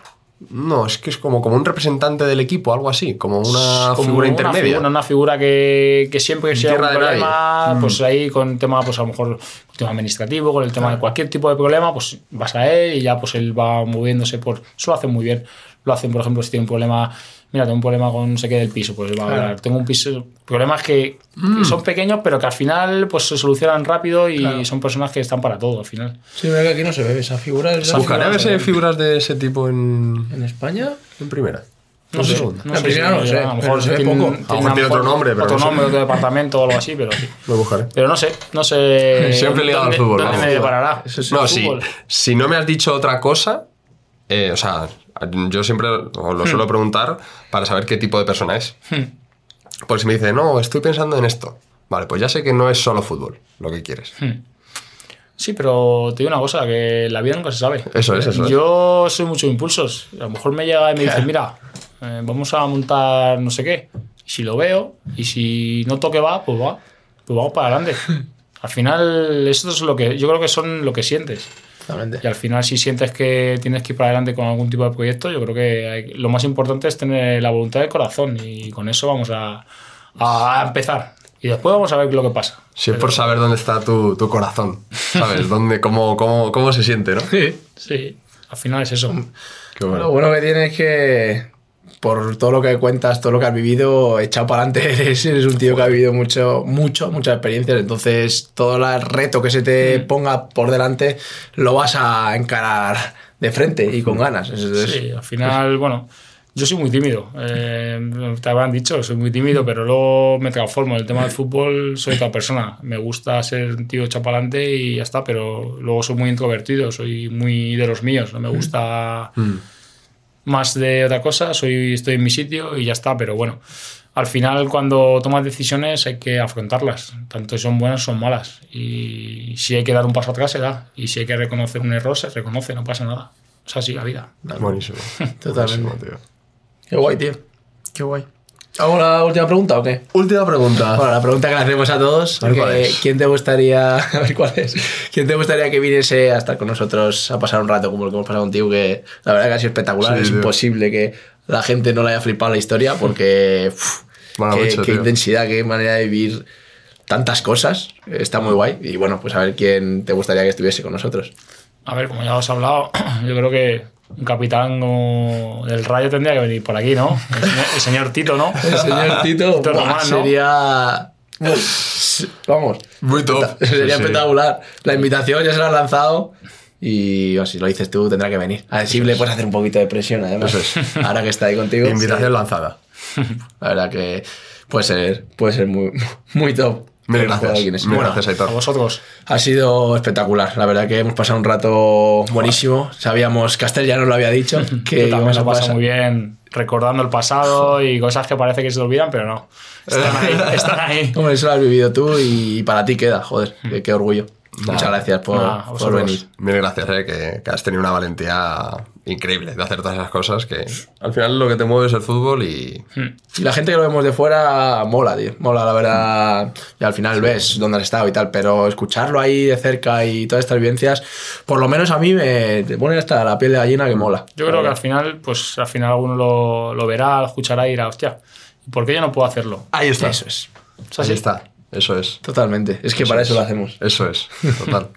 No, es que es como, como un representante del equipo, algo así, como una como figura una intermedia. figura- Una, figura que, que siempre que sea un problema, Mm. pues ahí con tema, pues a lo mejor el tema administrativo, con el tema de cualquier tipo de problema, pues vas a él y ya pues él va moviéndose por. Eso lo hacen muy bien. Lo hacen, por ejemplo, si tiene un problema. Mira, tengo un problema con no sé qué del piso, pues va a hablar. Tengo un piso. Problemas que, que son pequeños, pero que al final pues se solucionan rápido y Claro. son personas que están para todo al final. Sí, verdad que aquí no se ve esa figura. es la Buscaré a ver si figura- hay figuras de ese tipo en, ¿En España? en primera. No En sé, segunda. no La sé primera no sé, a lo mejor se ve poco. A lo mejor tiene otro nombre, pero otro no sé. nombre, otro departamento o algo así, pero sí. Lo buscaré. Pero no sé, no sé. Siempre ligado al fútbol, ¿Dónde me deparará? No, el si, si no me has dicho otra cosa, eh, o sea, yo siempre os lo suelo preguntar para saber qué tipo de persona es. Porque si me dice, no, estoy pensando en esto. Vale, pues ya sé que no es solo fútbol lo que quieres. Sí, pero te digo una cosa, que la vida nunca se sabe. Eso es, eso es. Yo soy mucho de impulsos. A lo mejor me llega y me dice, mira, eh, vamos a montar no sé qué. Si lo veo, y si no toque va, pues va. Pues vamos para adelante. Al final, eso es lo que yo creo que son lo que sientes. Totalmente. Y al final, si sientes que tienes que ir para adelante con algún tipo de proyecto, yo creo que hay- lo más importante es tener la voluntad del corazón. Y con eso vamos a, a empezar. Y después vamos a ver lo que pasa. Si es por saber dónde está tu, tu corazón, ¿sabes? ¿Dónde, cómo, cómo, ¿Cómo se siente, no? Sí, al final es eso. Qué bueno. Lo bueno que tienes es que, por todo lo que cuentas, todo lo que has vivido, echado para adelante, eres, eres un tío que ha vivido mucho, mucho, muchas experiencias. Entonces, todo el reto que se te ponga por delante lo vas a encarar de frente y con ganas. Entonces, Sí, al final, bueno, yo soy muy tímido. Eh, te habrán dicho, soy muy tímido, pero luego me transformo. En el tema del fútbol soy otra persona. Me gusta ser un tío chapalante y ya está, pero luego soy muy introvertido, soy muy de los míos. No me gusta más de otra cosa, soy, estoy en mi sitio y ya está, pero bueno. Al final, cuando tomas decisiones, hay que afrontarlas, tanto si son buenas o son malas. Y si hay que dar un paso atrás, se da. Y si hay que reconocer un error, se reconoce, no pasa nada. Es así la vida. Buenísimo. Totalmente. Buenísimo, tío. Qué guay, tío. Qué guay. ¿Hago la última pregunta o qué? Última pregunta. Bueno, la pregunta que le hacemos a todos, A ver que, cuál es. ¿quién te gustaría, a ver cuál es, quién te gustaría que viniese a estar con nosotros a pasar un rato como el que hemos pasado contigo, que la verdad que ha sido espectacular, Sí, es tío. imposible que la gente no le haya flipado la historia porque qué, mucho, qué intensidad, qué manera de vivir tantas cosas, está muy guay y bueno, pues a ver quién te gustaría que estuviese con nosotros. A ver, como ya os he hablado, yo creo que un capitán como del Rayo tendría que venir por aquí, ¿no? El señor, el señor Tito, ¿no? El señor Tito, Tito buah, Román, ¿no? sería... Vamos, Muy top. Sería Sí, sí. espectacular. La invitación ya se la han lanzado. Y bueno, si lo dices tú, tendrá que venir. A ver si le puedes hacer un poquito de presión, además. Eso es. Ahora que está ahí contigo. Invitación lanzada. la verdad que puede ser, puede ser muy, muy top. Mil a gracias. Mil gracias, A Aitor. vosotros. Ha sido espectacular. La verdad que hemos pasado un rato buenísimo. Sabíamos, Castel ya nos lo había dicho, que Yo también lo a pasar. muy bien recordando el pasado y cosas que parece que se te olvidan, pero no. Están ahí, están ahí. Hombre, eso lo has vivido tú y para ti queda, joder, qué, qué orgullo. Muchas gracias por, Nada, venir. Mil gracias, eh, que, que has tenido una valentía increíble de hacer todas esas cosas que al final lo que te mueve es el fútbol y Y la gente que lo vemos de fuera mola, tío. Mola, la verdad. Y al final ves dónde has estado y tal. Pero escucharlo ahí de cerca y todas estas vivencias, por lo menos a mí me te pone hasta la piel de gallina que mola. Yo creo que al final, pues al final alguno lo, lo verá, lo escuchará y dirá, hostia, ¿por qué yo no puedo hacerlo? ahí está. Eso es. Ahí está. Eso es. Totalmente. Es que para eso lo hacemos. Eso es. Total.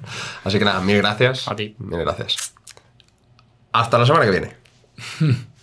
Así que nada, mil gracias. A ti. Mil gracias. Hasta la semana que viene.